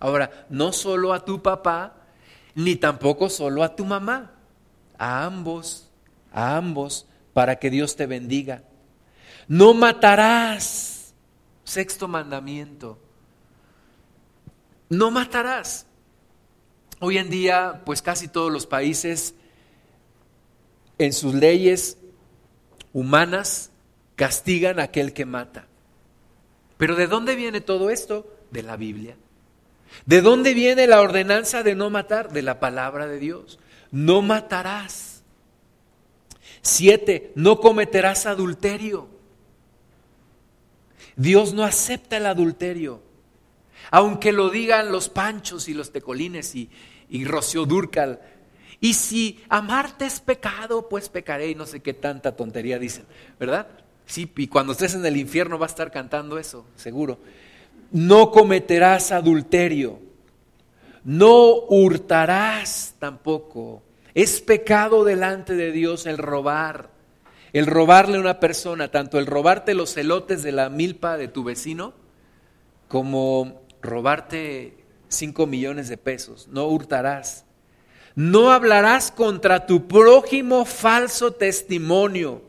Ahora, no solo a tu papá, ni tampoco solo a tu mamá a ambos, a ambos, para que Dios te bendiga. No matarás. Sexto mandamiento. No matarás. Hoy en día, pues casi todos los países en sus leyes humanas castigan a aquel que mata. Pero ¿de dónde viene todo esto? De la Biblia. ¿De dónde viene la ordenanza de no matar? De la palabra de Dios no matarás. Siete, no cometerás adulterio. Dios no acepta el adulterio. Aunque lo digan los panchos y los tecolines y, y Rocío Durcal. Y si amarte es pecado, pues pecaré y no sé qué tanta tontería dicen, ¿verdad? Sí, y cuando estés en el infierno va a estar cantando eso, seguro. No cometerás adulterio. No hurtarás tampoco. Es pecado delante de Dios el robar. El robarle a una persona, tanto el robarte los elotes de la milpa de tu vecino, como robarte cinco millones de pesos. No hurtarás. No hablarás contra tu prójimo falso testimonio.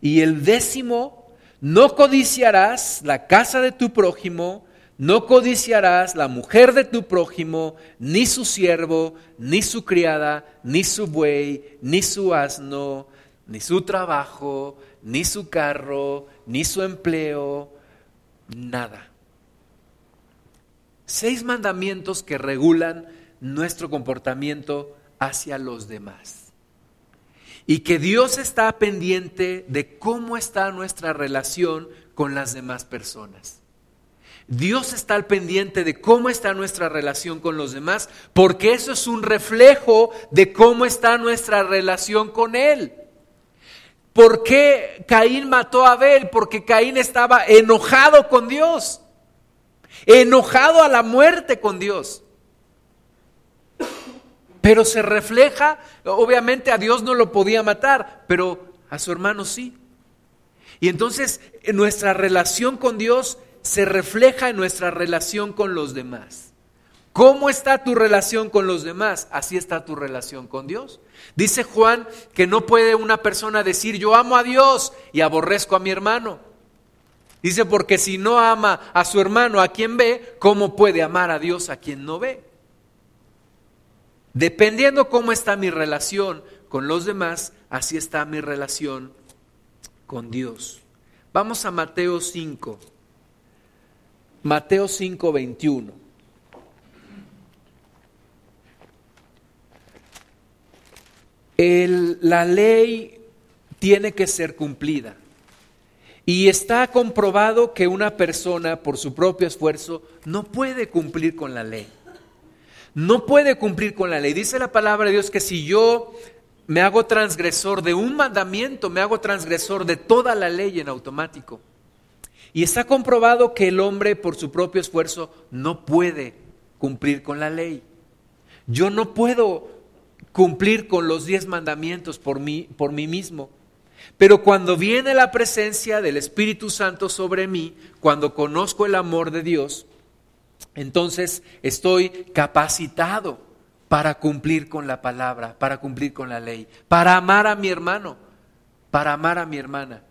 Y el décimo, no codiciarás la casa de tu prójimo, no codiciarás la mujer de tu prójimo, ni su siervo, ni su criada, ni su buey, ni su asno, ni su trabajo, ni su carro, ni su empleo, nada. Seis mandamientos que regulan nuestro comportamiento hacia los demás. Y que Dios está pendiente de cómo está nuestra relación con las demás personas. Dios está al pendiente de cómo está nuestra relación con los demás, porque eso es un reflejo de cómo está nuestra relación con Él. ¿Por qué Caín mató a Abel? Porque Caín estaba enojado con Dios, enojado a la muerte con Dios. Pero se refleja, obviamente a Dios no lo podía matar, pero a su hermano sí. Y entonces nuestra relación con Dios se refleja en nuestra relación con los demás. ¿Cómo está tu relación con los demás? Así está tu relación con Dios. Dice Juan que no puede una persona decir yo amo a Dios y aborrezco a mi hermano. Dice porque si no ama a su hermano a quien ve, ¿cómo puede amar a Dios a quien no ve? Dependiendo cómo está mi relación con los demás, así está mi relación con Dios. Vamos a Mateo 5. Mateo 5, 21. la ley tiene que ser cumplida. Y está comprobado que una persona por su propio esfuerzo no puede cumplir con la ley. No puede cumplir con la ley. Dice la palabra de Dios que si yo me hago transgresor de un mandamiento, me hago transgresor de toda la ley en automático. Y está comprobado que el hombre por su propio esfuerzo no puede cumplir con la ley. Yo no puedo cumplir con los diez mandamientos por mí, por mí mismo. Pero cuando viene la presencia del Espíritu Santo sobre mí, cuando conozco el amor de Dios, entonces estoy capacitado para cumplir con la palabra, para cumplir con la ley, para amar a mi hermano, para amar a mi hermana.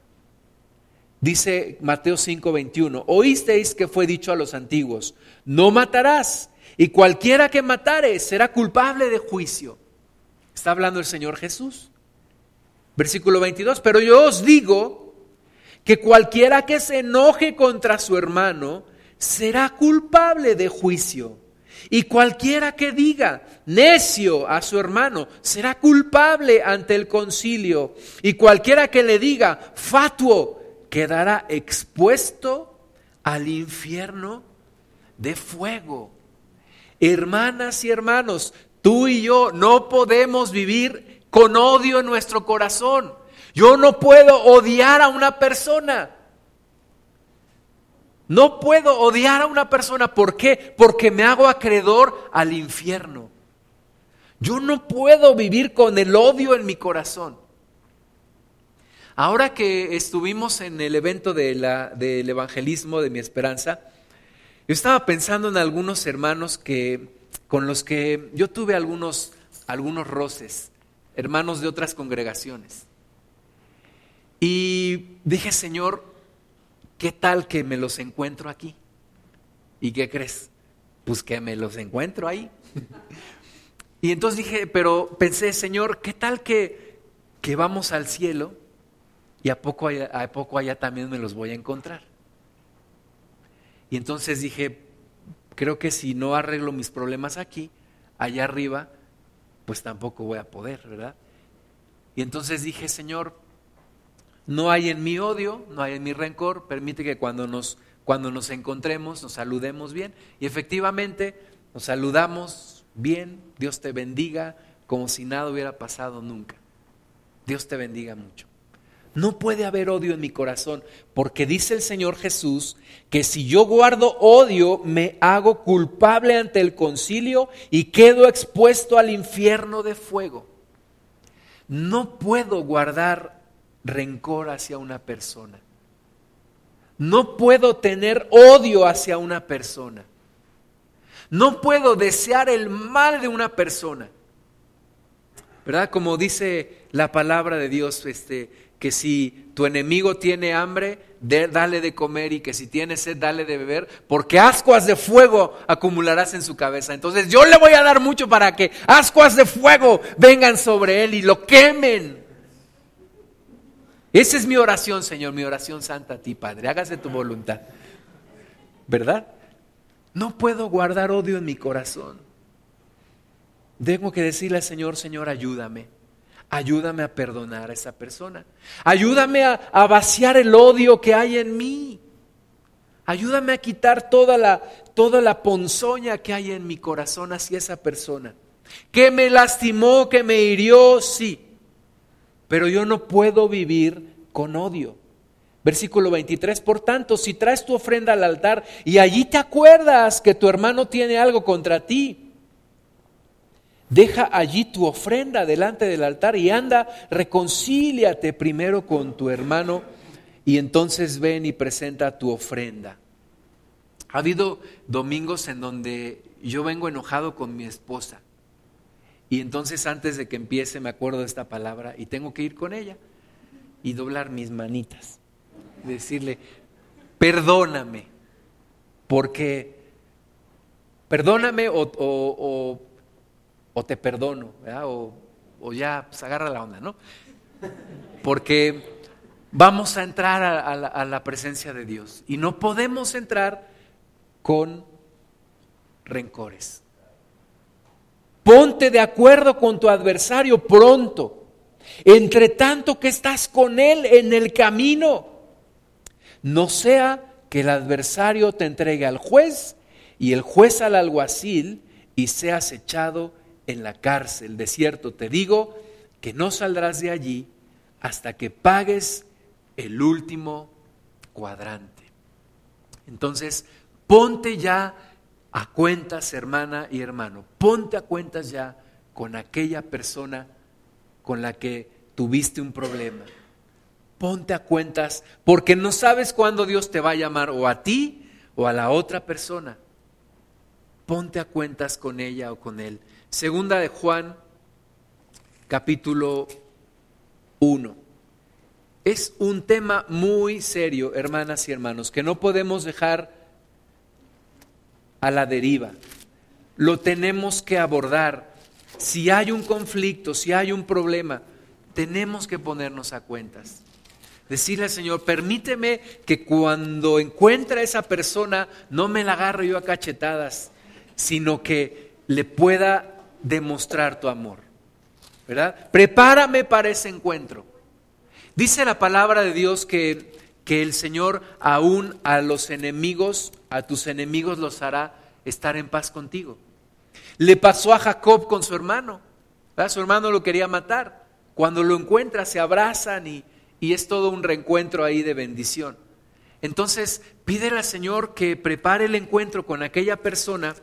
Dice Mateo 5:21, oísteis que fue dicho a los antiguos, no matarás, y cualquiera que matare será culpable de juicio. Está hablando el Señor Jesús. Versículo 22, pero yo os digo que cualquiera que se enoje contra su hermano será culpable de juicio. Y cualquiera que diga necio a su hermano será culpable ante el concilio. Y cualquiera que le diga fatuo quedará expuesto al infierno de fuego. Hermanas y hermanos, tú y yo no podemos vivir con odio en nuestro corazón. Yo no puedo odiar a una persona. No puedo odiar a una persona. ¿Por qué? Porque me hago acreedor al infierno. Yo no puedo vivir con el odio en mi corazón. Ahora que estuvimos en el evento del evangelismo de mi esperanza, yo estaba pensando en algunos hermanos que, con los que yo tuve algunos, algunos roces, hermanos de otras congregaciones. Y dije, Señor, ¿qué tal que me los encuentro aquí? ¿Y qué crees? Pues que me los encuentro ahí. [laughs] y entonces dije, pero pensé, Señor, ¿qué tal que, que vamos al cielo y a poco, allá, a poco allá también me los voy a encontrar? Y entonces dije, creo que si no arreglo mis problemas aquí, allá arriba, pues tampoco voy a poder, ¿verdad? Y entonces dije, Señor, no hay en mí odio, no hay en mí rencor, permite que cuando nos, cuando nos encontremos nos saludemos bien. Y efectivamente nos saludamos bien, Dios te bendiga, como si nada hubiera pasado nunca. Dios te bendiga mucho. No puede haber odio en mi corazón, porque dice el Señor Jesús que si yo guardo odio, me hago culpable ante el concilio y quedo expuesto al infierno de fuego. No puedo guardar rencor hacia una persona. No puedo tener odio hacia una persona. No puedo desear el mal de una persona. ¿Verdad? Como dice la palabra de Dios, este, que si tu enemigo tiene hambre, dale de comer y que si tiene sed, dale de beber, porque ascuas de fuego acumularás en su cabeza. Entonces yo le voy a dar mucho para que ascuas de fuego vengan sobre él y lo quemen. Esa es mi oración, Señor, mi oración santa a ti, Padre. Hágase tu voluntad. ¿Verdad? No puedo guardar odio en mi corazón. Tengo que decirle al Señor, Señor, ayúdame. Ayúdame a perdonar a esa persona. Ayúdame a, vaciar el odio que hay en mí. Ayúdame a quitar toda la, toda la ponzoña que hay en mi corazón hacia esa persona. Que me lastimó, que me hirió, sí. Pero yo no puedo vivir con odio. Versículo 23, por tanto, si traes tu ofrenda al altar y allí te acuerdas que tu hermano tiene algo contra ti, deja allí tu ofrenda delante del altar y anda, reconcíliate primero con tu hermano y entonces ven y presenta tu ofrenda. Ha habido domingos en donde yo vengo enojado con mi esposa y entonces antes de que empiece me acuerdo de esta palabra y tengo que ir con ella y doblar mis manitas. Decirle, perdóname, porque perdóname o, o, te perdono, O, o, ya, pues agarra la onda, ¿no? Porque vamos a entrar a la presencia de Dios y no podemos entrar con rencores. Ponte de acuerdo con tu adversario pronto, entre tanto que estás con él en el camino. No sea que el adversario te entregue al juez y el juez al alguacil y seas echado en la cárcel. De cierto te digo que no saldrás de allí hasta que pagues el último cuadrante. Entonces, ponte ya a cuentas, hermana y hermano, ponte a cuentas ya con aquella persona con la que tuviste un problema. Ponte a cuentas porque no sabes cuándo Dios te va a llamar o a ti o a la otra persona. Ponte a cuentas con ella o con él. Segunda de Juan, capítulo 1. Es un tema muy serio, hermanas y hermanos, que no podemos dejar a la deriva. Lo tenemos que abordar. Si hay un conflicto, si hay un problema, tenemos que ponernos a cuentas. Decirle al Señor, permíteme que cuando encuentre a esa persona no me la agarre yo a cachetadas, sino que le pueda demostrar tu amor. ¿Verdad? Prepárame para ese encuentro. Dice la palabra de Dios que, que el Señor aún a los enemigos, a tus enemigos los hará estar en paz contigo. Le pasó a Jacob con su hermano. Su hermano lo quería matar. Cuando lo encuentra se abrazan y, y es todo un reencuentro ahí de bendición. Entonces, pídele al Señor que prepare el encuentro con aquella persona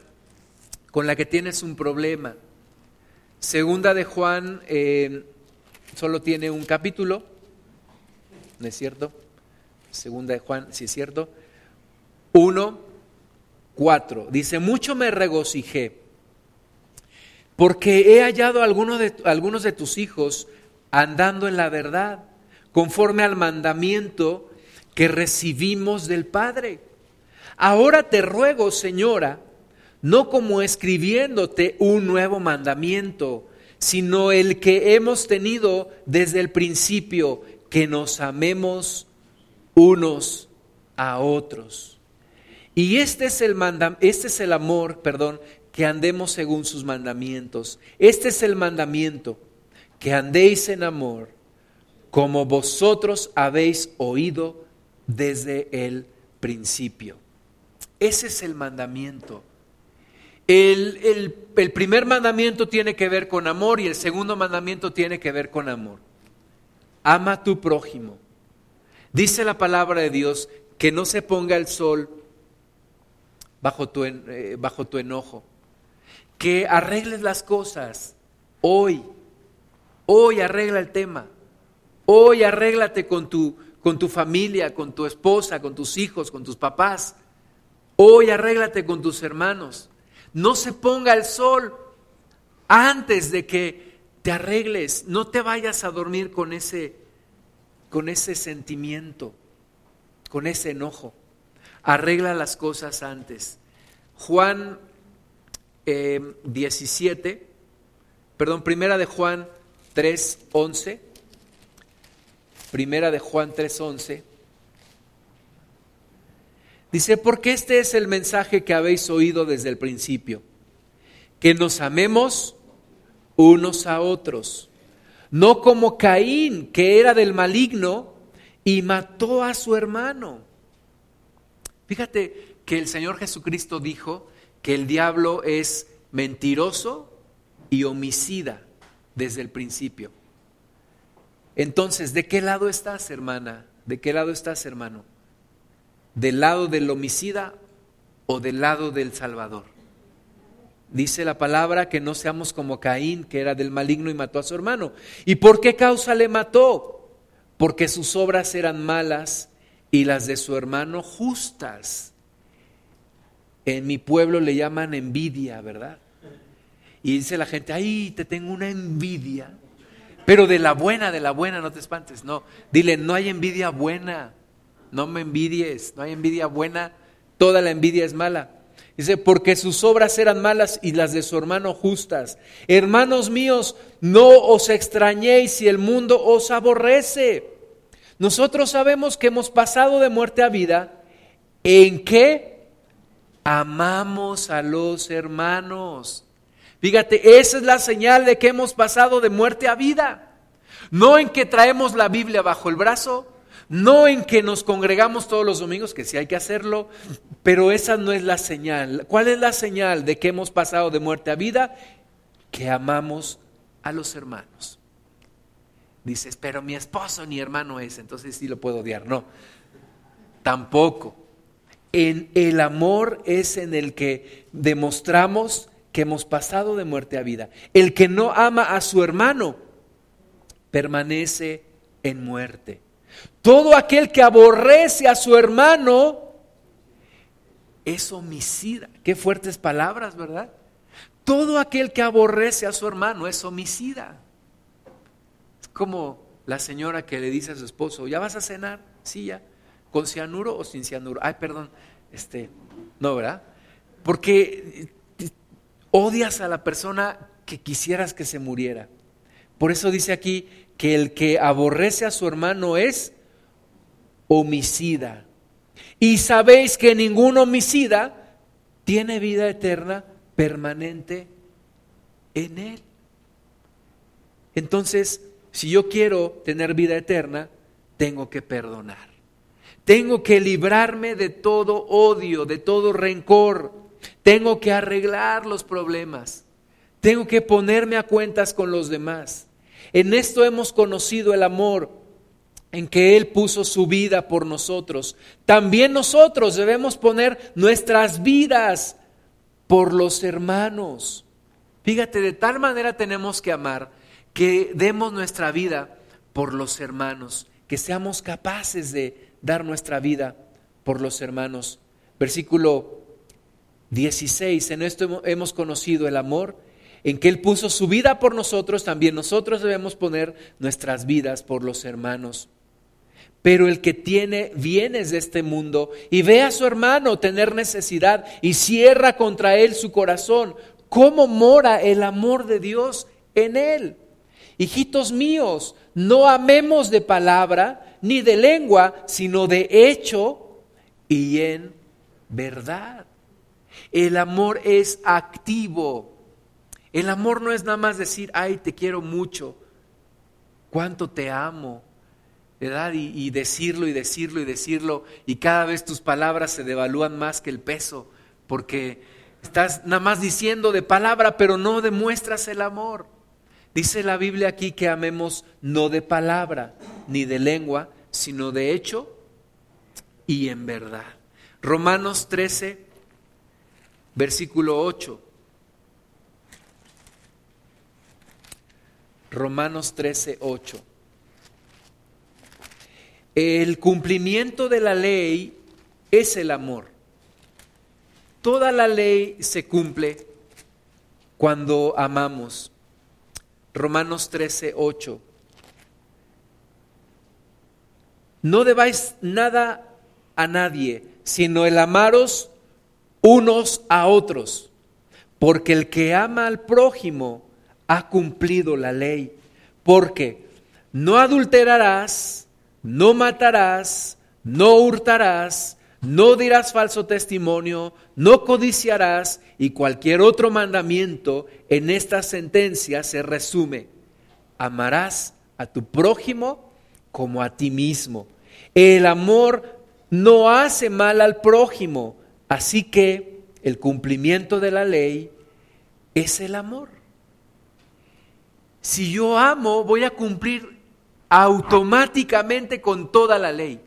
con la que tienes un problema. Segunda de Juan eh, solo tiene un capítulo, ¿no es cierto? Segunda de Juan, si es cierto. Uno, cuatro. Dice, mucho me regocijé porque he hallado algunos de, algunos de tus hijos andando en la verdad, conforme al mandamiento que recibimos del Padre. Ahora te ruego, Señora, no como escribiéndote un nuevo mandamiento, sino el que hemos tenido desde el principio, que nos amemos unos a otros. Y este es el este es el amor, perdón, que andemos según sus mandamientos. Este es el mandamiento, que andéis en amor, como vosotros habéis oído desde el principio. Ese es el mandamiento el, primer mandamiento tiene que ver con amor y el segundo mandamiento tiene que ver con amor. Ama a tu prójimo. Dice la palabra de Dios que no se ponga el sol bajo tu, eh, bajo tu enojo. Que arregles las cosas hoy. Hoy arregla el tema. Hoy arréglate con tu, con tu familia, con tu esposa, con tus hijos, con tus papás. Hoy arréglate con tus hermanos no se ponga el sol antes de que te arregles, no te vayas a dormir con ese, con ese sentimiento, con ese enojo. Arregla las cosas antes. Juan 17, eh, perdón, primera de Juan 3, 11. Primera de Juan 3, 11. Dice, porque este es el mensaje que habéis oído desde el principio, que nos amemos unos a otros, no como Caín, que era del maligno y mató a su hermano. Fíjate que el Señor Jesucristo dijo que el diablo es mentiroso y homicida desde el principio. Entonces, ¿de qué lado estás, hermana? ¿De qué lado estás, hermano? ¿Del lado del homicida o del lado del Salvador? Dice la palabra que no seamos como Caín, que era del maligno y mató a su hermano. ¿Y por qué causa le mató? Porque sus obras eran malas y las de su hermano justas. En mi pueblo le llaman envidia, ¿verdad? Y dice la gente, ay, te tengo una envidia. Pero de la buena, de la buena, no te espantes. No, dile, no hay envidia buena no me envidies, no hay envidia buena, toda la envidia es mala. Dice, porque sus obras eran malas y las de su hermano justas. Hermanos míos, no os extrañéis si el mundo os aborrece. Nosotros sabemos que hemos pasado de muerte a vida en que amamos a los hermanos. Fíjate, esa es la señal de que hemos pasado de muerte a vida. No en que traemos la Biblia bajo el brazo, no en que nos congregamos todos los domingos, que sí hay que hacerlo, pero esa no es la señal. ¿Cuál es la señal de que hemos pasado de muerte a vida? Que amamos a los hermanos. dices, pero mi esposo ni hermano es, entonces sí lo puedo odiar. No, tampoco. En el amor es en el que demostramos que hemos pasado de muerte a vida. El que no ama a su hermano permanece en muerte. Todo aquel que aborrece a su hermano es homicida. Qué fuertes palabras, ¿verdad? Todo aquel que aborrece a su hermano es homicida. Es como la señora que le dice a su esposo, ¿ya vas a cenar? Sí, ya. ¿Con cianuro o sin cianuro? Ay, perdón, este, no, ¿verdad? Porque odias a la persona que quisieras que se muriera. Por eso dice aquí que el que aborrece a su hermano es homicida. Y sabéis que ningún homicida tiene vida eterna permanente en él. Entonces, si yo quiero tener vida eterna, tengo que perdonar. Tengo que librarme de todo odio, de todo rencor, tengo que arreglar los problemas. Tengo que ponerme a cuentas con los demás. En esto hemos conocido el amor en que Él puso su vida por nosotros. También nosotros debemos poner nuestras vidas por los hermanos. Fíjate, de tal manera tenemos que amar que demos nuestra vida por los hermanos, que seamos capaces de dar nuestra vida por los hermanos. Versículo 16. En esto hemos conocido el amor, en que Él puso su vida por nosotros, también nosotros debemos poner nuestras vidas por los hermanos. Pero el que tiene bienes de este mundo y ve a su hermano tener necesidad y cierra contra él su corazón, ¿cómo mora el amor de Dios en él? Hijitos míos, no amemos de palabra ni de lengua, sino de hecho y en verdad. El amor es activo. El amor no es nada más decir, ay, te quiero mucho, cuánto te amo, Y, y, decirlo y decirlo y decirlo, y cada vez tus palabras se devalúan más que el peso, porque estás nada más diciendo de palabra, pero no demuestras el amor. Dice la Biblia aquí que amemos no de palabra ni de lengua, sino de hecho y en verdad. Romanos 13, versículo 8. Romanos 13, 8. El cumplimiento de la ley es el amor. Toda la ley se cumple cuando amamos. Romanos 13, 8. No debáis nada a nadie, sino el amaros unos a otros, porque el que ama al prójimo ha cumplido la ley, porque no adulterarás, no matarás, no hurtarás, no dirás falso testimonio, no codiciarás y cualquier otro mandamiento en esta sentencia se resume. Amarás a tu prójimo como a ti mismo. El amor no hace mal al prójimo, Así que el cumplimiento de la ley es el amor. Si yo amo, voy a cumplir automáticamente con toda la ley.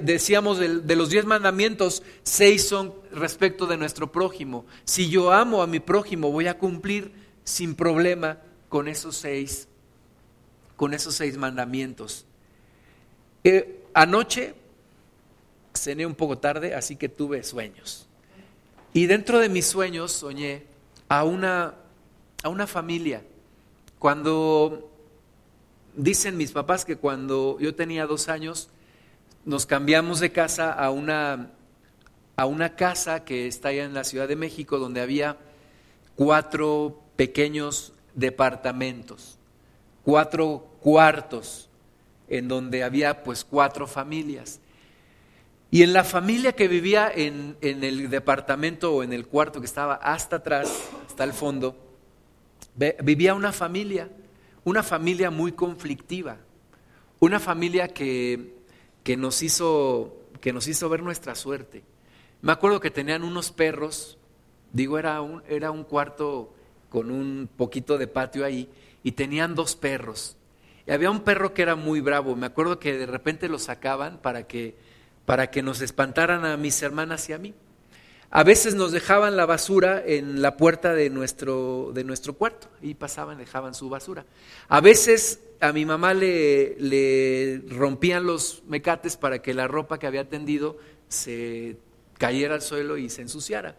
Decíamos de, los diez mandamientos, seis son respecto de nuestro prójimo. Si yo amo a mi prójimo, voy a cumplir sin problema con esos seis, con esos seis mandamientos. Eh, anoche cené un poco tarde, así que tuve sueños. Y dentro de mis sueños soñé a una, a una familia. Cuando dicen mis papás que cuando yo tenía dos años, nos cambiamos de casa a una, a una casa que está allá en la Ciudad de México, donde había cuatro pequeños departamentos, cuatro cuartos, en donde había pues cuatro familias. Y en la familia que vivía en, el departamento o en el cuarto que estaba hasta atrás, hasta el fondo, vivía una familia, una familia muy conflictiva, una familia que, que, nos hizo, que nos hizo ver nuestra suerte. Me acuerdo que tenían unos perros, digo, era un, era un cuarto con un poquito de patio ahí, y tenían dos perros. Y había un perro que era muy bravo. Me acuerdo que de repente lo sacaban para que, para que nos espantaran a mis hermanas y a mí. A veces nos dejaban la basura en la puerta de nuestro, de nuestro cuarto y pasaban, dejaban su basura. A veces a mi mamá le, le rompían los mecates para que la ropa que había tendido se cayera al suelo y se ensuciara.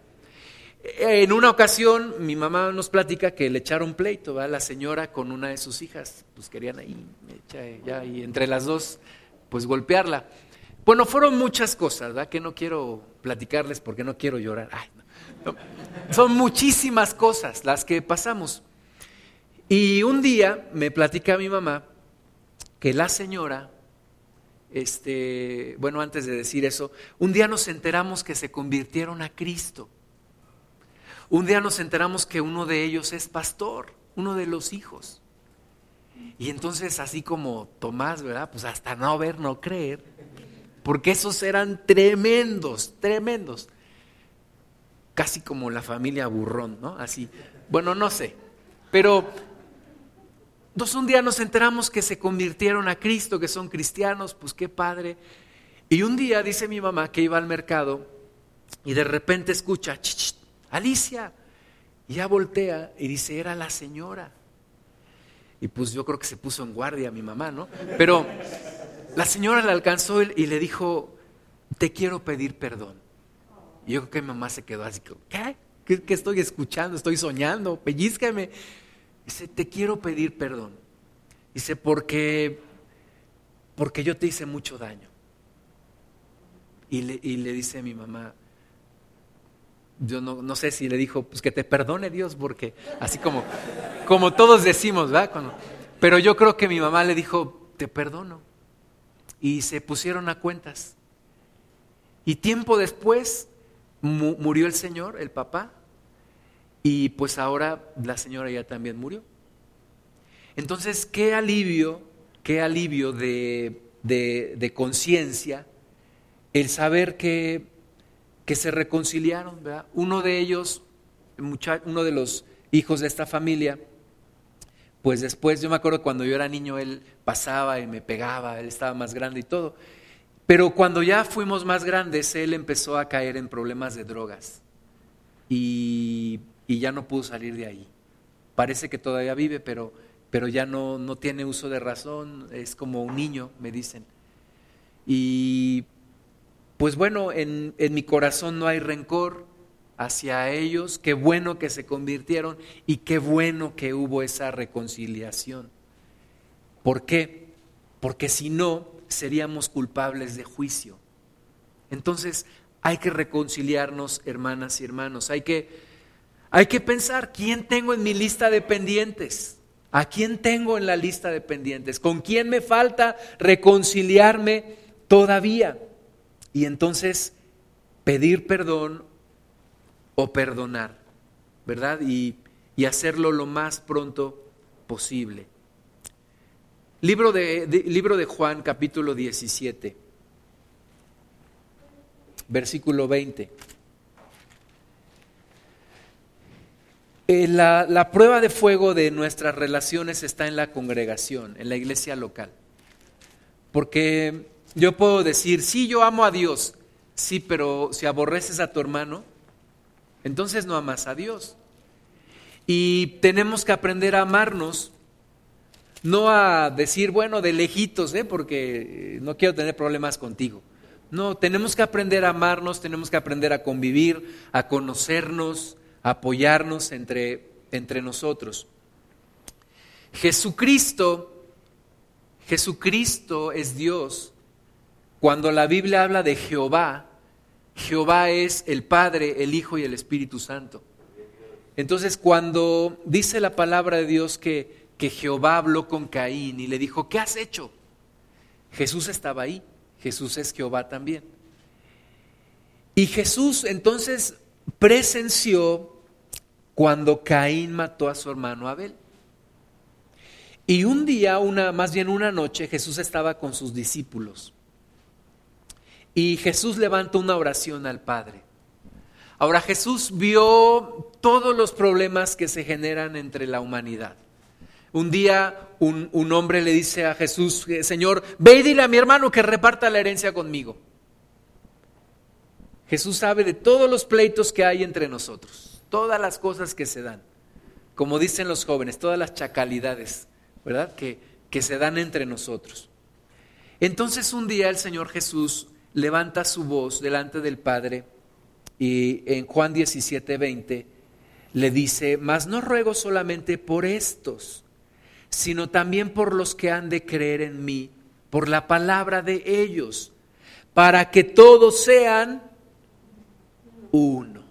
En una ocasión mi mamá nos platica que le echaron pleito a la señora con una de sus hijas, pues querían ahí, ya, y entre las dos, pues golpearla. Bueno, fueron muchas cosas, ¿verdad? Que no quiero platicarles porque no quiero llorar. Son muchísimas cosas las que pasamos. Y un día me platica mi mamá que la señora, este, bueno, antes de decir eso, un día nos enteramos que se convirtieron a Cristo. Un día nos enteramos que uno de ellos es pastor, uno de los hijos. Y entonces así como Tomás, ¿verdad? Pues hasta no ver, no creer, porque esos eran tremendos, tremendos. Casi como la familia burrón, ¿no? Así. Bueno, no sé. Pero entonces un día nos enteramos que se convirtieron a Cristo, que son cristianos, pues qué padre. Y un día dice mi mamá que iba al mercado y de repente escucha, Alicia. Y ya voltea y dice, era la señora. Y pues yo creo que se puso en guardia mi mamá, ¿no? Pero la señora le alcanzó y le dijo, te quiero pedir perdón. Y yo creo que mi mamá se quedó así, ¿qué? ¿Qué, estoy escuchando? Estoy soñando, pellizcame. Dice, te quiero pedir perdón. Dice, porque, porque yo te hice mucho daño. Y le, y le dice a mi mamá, yo no, sé si le dijo, pues que te perdone Dios, porque así como, como todos decimos, ¿verdad? pero yo creo que mi mamá le dijo, te perdono. Y se pusieron a cuentas. Y tiempo después murió el Señor, el papá, y pues ahora la señora ya también murió. Entonces, qué alivio, qué alivio de, de conciencia el saber que que se reconciliaron. ¿verdad? Uno de ellos, uno de los hijos de esta familia, pues después, yo me acuerdo cuando yo era niño, él pasaba y me pegaba, él estaba más grande y todo. Pero cuando ya fuimos más grandes, él empezó a caer en problemas de drogas y, ya no pudo salir de ahí. Parece que todavía vive, pero, pero ya no, no tiene uso de razón, es como un niño, me dicen. Y pues bueno, en, mi corazón no hay rencor hacia ellos, qué bueno que se convirtieron y qué bueno que hubo esa reconciliación. ¿Por qué? Porque si no, seríamos culpables de juicio. Entonces, hay que reconciliarnos, hermanas y hermanos. Hay que, hay que pensar, ¿quién tengo en mi lista de pendientes? ¿A quién tengo en la lista de pendientes? ¿Con quién me falta reconciliarme todavía? y entonces pedir perdón o perdonar, ¿verdad? Y, hacerlo lo más pronto posible. Libro de, libro de Juan capítulo 17, versículo 20. Eh, la, la, prueba de fuego de nuestras relaciones está en la congregación, en la iglesia local. Porque yo puedo decir, sí, yo amo a Dios, sí, pero si aborreces a tu hermano, entonces no amas a Dios. Y tenemos que aprender a amarnos, no a decir, bueno, de lejitos, ¿eh? porque no quiero tener problemas contigo. No, tenemos que aprender a amarnos, tenemos que aprender a convivir, a conocernos, a apoyarnos entre, entre nosotros. Jesucristo, Jesucristo es Dios cuando la Biblia habla de Jehová, Jehová es el Padre, el Hijo y el Espíritu Santo. Entonces, cuando dice la palabra de Dios que, que Jehová habló con Caín y le dijo, ¿qué has hecho? Jesús estaba ahí, Jesús es Jehová también. Y Jesús entonces presenció cuando Caín mató a su hermano Abel. Y un día, una, más bien una noche, Jesús estaba con sus discípulos. Y Jesús levanta una oración al Padre. Ahora Jesús vio todos los problemas que se generan entre la humanidad. Un día un, un hombre le dice a Jesús, Señor, ve y dile a mi hermano que reparta la herencia conmigo. Jesús sabe de todos los pleitos que hay entre nosotros, todas las cosas que se dan, como dicen los jóvenes, todas las chacalidades, ¿verdad? Que, que se dan entre nosotros. Entonces un día el Señor Jesús levanta su voz delante del Padre y en Juan 17, 20 le dice, mas no ruego solamente por estos, sino también por los que han de creer en mí, por la palabra de ellos, para que todos sean uno.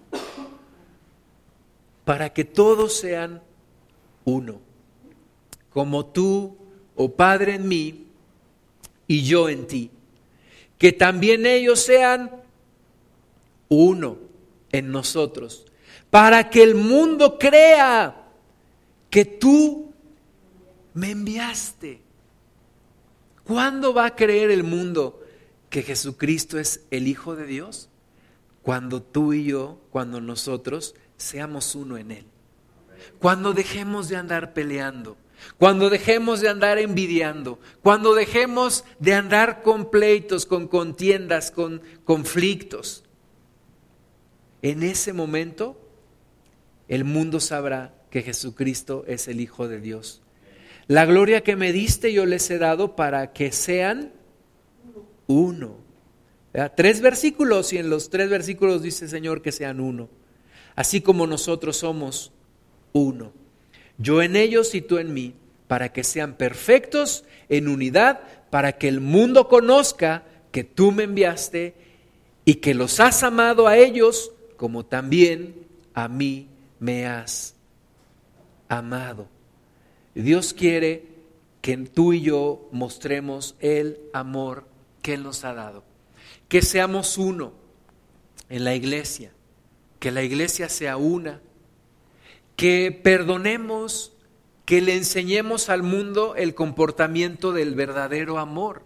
Para que todos sean uno. Como tú, oh Padre, en mí y yo en ti. Que también ellos sean uno en nosotros. Para que el mundo crea que tú me enviaste. ¿Cuándo va a creer el mundo que Jesucristo es el Hijo de Dios? cuando tú y yo, cuando nosotros seamos uno en Él. Cuando dejemos de andar peleando, cuando dejemos de andar envidiando, cuando dejemos de andar con pleitos, con contiendas, con conflictos. En ese momento el mundo sabrá que Jesucristo es el Hijo de Dios. La gloria que me diste yo les he dado para que sean uno Tres versículos y en los tres versículos dice Señor que sean uno, así como nosotros somos uno. Yo en ellos y tú en mí, para que sean perfectos en unidad, para que el mundo conozca que tú me enviaste y que los has amado a ellos como también a mí me has amado. Dios quiere que tú y yo mostremos el amor que Él nos ha dado que seamos uno en la iglesia, que la iglesia sea una, que perdonemos, que le enseñemos al mundo el comportamiento del verdadero amor,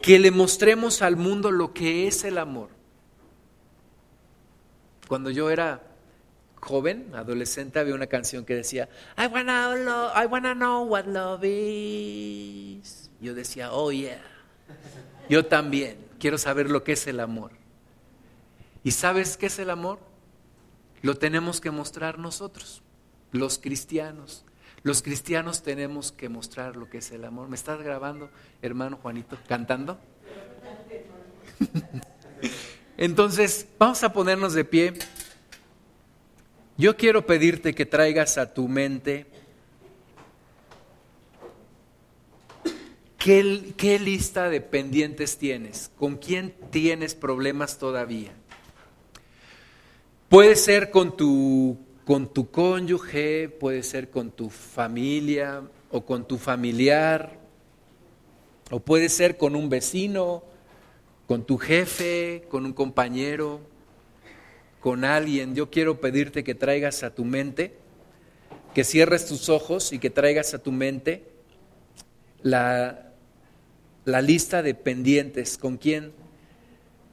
que le mostremos al mundo lo que es el amor. Cuando yo era joven, adolescente, había una canción que decía, I wanna, I wanna know what love is. Yo decía, oh yeah, yo también quiero saber lo que es el amor. ¿Y sabes qué es el amor? Lo tenemos que mostrar nosotros, los cristianos. Los cristianos tenemos que mostrar lo que es el amor. ¿Me estás grabando, hermano Juanito, cantando? [laughs] Entonces, vamos a ponernos de pie. Yo quiero pedirte que traigas a tu mente ¿Qué, lista de pendientes tienes? ¿Con quién tienes problemas todavía? Puede ser con tu, con tu cónyuge, puede ser con tu familia o con tu familiar, o puede ser con un vecino, con tu jefe, con un compañero, con alguien. Yo quiero pedirte que traigas a tu mente, que cierres tus ojos y que traigas a tu mente la, la lista de pendientes, con quién,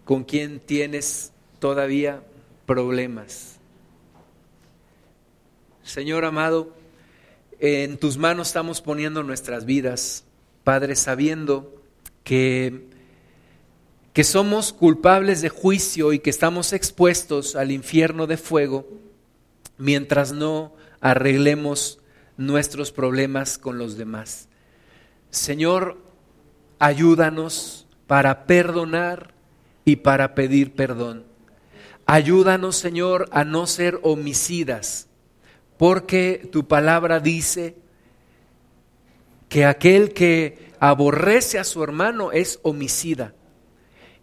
con quién tienes todavía problemas. Señor amado, en tus manos estamos poniendo nuestras vidas, Padre, sabiendo que, que somos culpables de juicio y que estamos expuestos al infierno de fuego mientras no arreglemos nuestros problemas con los demás. Señor, Ayúdanos para perdonar y para pedir perdón. Ayúdanos, Señor, a no ser homicidas, porque tu palabra dice que aquel que aborrece a su hermano es homicida.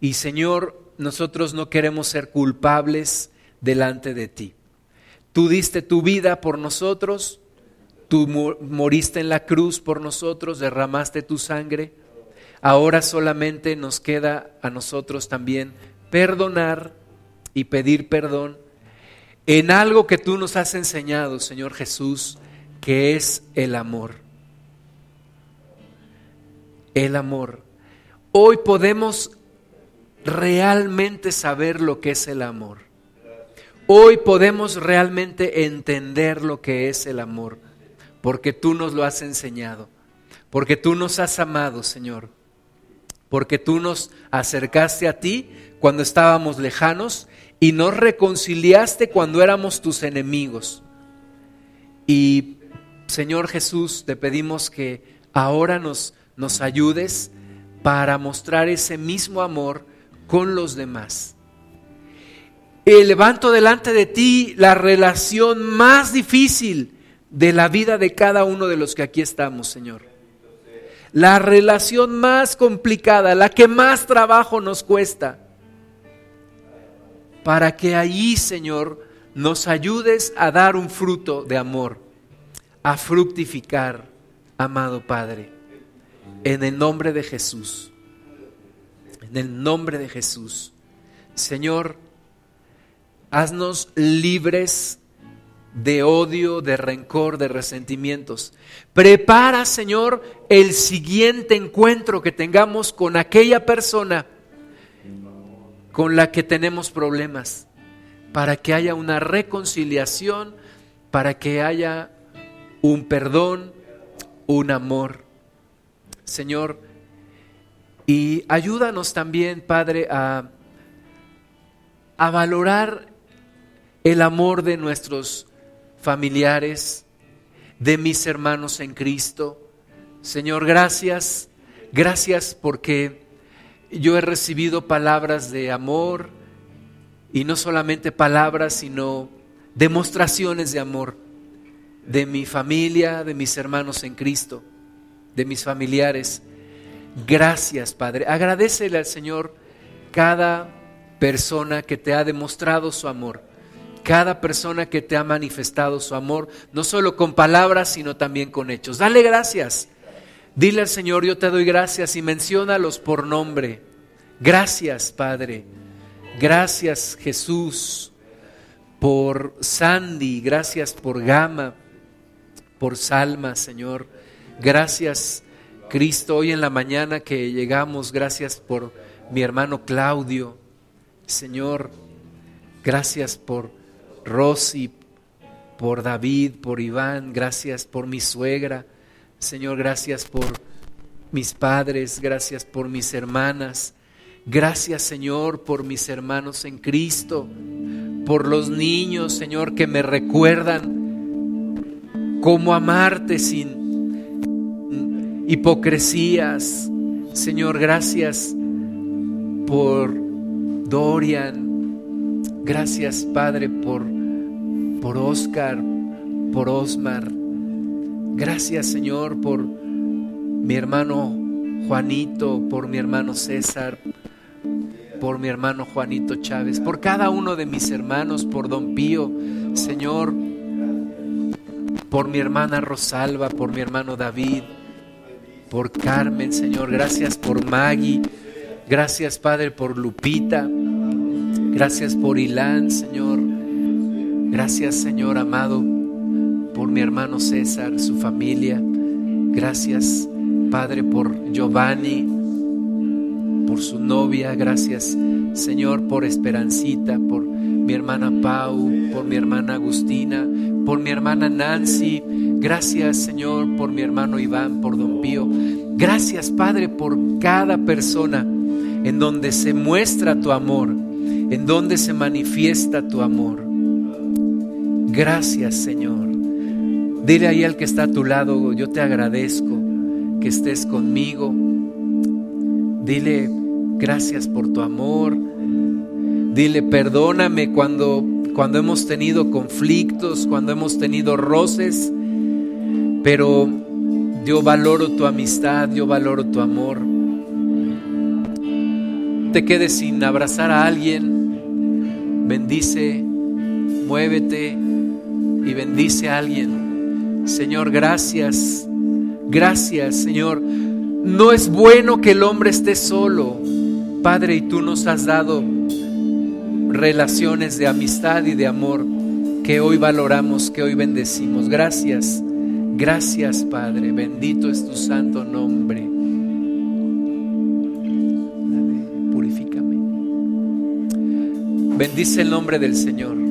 Y Señor, nosotros no queremos ser culpables delante de ti. Tú diste tu vida por nosotros, tú moriste en la cruz por nosotros, derramaste tu sangre Ahora solamente nos queda a nosotros también perdonar y pedir perdón en algo que tú nos has enseñado, Señor Jesús, que es el amor. El amor. Hoy podemos realmente saber lo que es el amor. Hoy podemos realmente entender lo que es el amor porque tú nos lo has enseñado, porque tú nos has amado, Señor, porque tú nos acercaste a ti cuando estábamos lejanos y nos reconciliaste cuando éramos tus enemigos. Y Señor Jesús, te pedimos que ahora nos, nos ayudes para mostrar ese mismo amor con los demás. Y levanto delante de ti la relación más difícil de la vida de cada uno de los que aquí estamos, Señor. La relación más complicada, la que más trabajo nos cuesta para que allí, Señor, nos ayudes a dar un fruto de amor, a fructificar, amado Padre, en el nombre de Jesús, en el nombre de Jesús. Señor, haznos libres de odio, de rencor, de resentimientos. Prepara, Señor, el siguiente encuentro que tengamos con aquella persona con la que tenemos problemas, para que haya una reconciliación, para que haya un perdón, un amor. Señor, y ayúdanos también, Padre, a, valorar el amor de nuestros familiares, de mis hermanos en Cristo. Señor, gracias, gracias porque yo he recibido palabras de amor y no solamente palabras, sino demostraciones de amor de mi familia, de mis hermanos en Cristo, de mis familiares. Gracias, Padre. Agradecele al Señor cada persona que te ha demostrado su amor, cada persona que te ha manifestado su amor, no solo con palabras, sino también con hechos. Dale gracias Dile al Señor, yo te doy gracias y menciónalos por nombre. Gracias, Padre. Gracias, Jesús, por Sandy. Gracias por Gama, por Salma, Señor. Gracias, Cristo, hoy en la mañana que llegamos. Gracias por mi hermano Claudio. Señor, gracias por Rosy, por David, por Iván. Gracias por mi suegra. Señor, gracias por mis padres, gracias por mis hermanas, gracias Señor por mis hermanos en Cristo, por los niños, Señor, que me recuerdan cómo amarte sin hipocresías. Señor, gracias por Dorian, gracias Padre por, por Oscar, por Osmar. Gracias Señor por mi hermano Juanito, por mi hermano César, por mi hermano Juanito Chávez, por cada uno de mis hermanos, por don Pío, Señor, por mi hermana Rosalba, por mi hermano David, por Carmen, Señor, gracias por Maggie, gracias Padre por Lupita, gracias por Ilán, Señor, gracias Señor amado por mi hermano César, su familia. Gracias, Padre, por Giovanni, por su novia. Gracias, Señor, por Esperancita, por mi hermana Pau, por mi hermana Agustina, por mi hermana Nancy. Gracias, Señor, por mi hermano Iván, por Don Pío. Gracias, Padre, por cada persona en donde se muestra tu amor, en donde se manifiesta tu amor. Gracias, Señor. Dile ahí al que está a tu lado, yo te agradezco que estés conmigo. Dile gracias por tu amor. Dile perdóname cuando, cuando hemos tenido conflictos, cuando hemos tenido roces, pero yo valoro tu amistad, yo valoro tu amor. Te quedes sin abrazar a alguien, bendice, muévete y bendice a alguien. Señor, gracias. Gracias, Señor. No es bueno que el hombre esté solo. Padre, y tú nos has dado relaciones de amistad y de amor que hoy valoramos, que hoy bendecimos. Gracias. Gracias, Padre. Bendito es tu santo nombre. Purifícame. Bendice el nombre del Señor.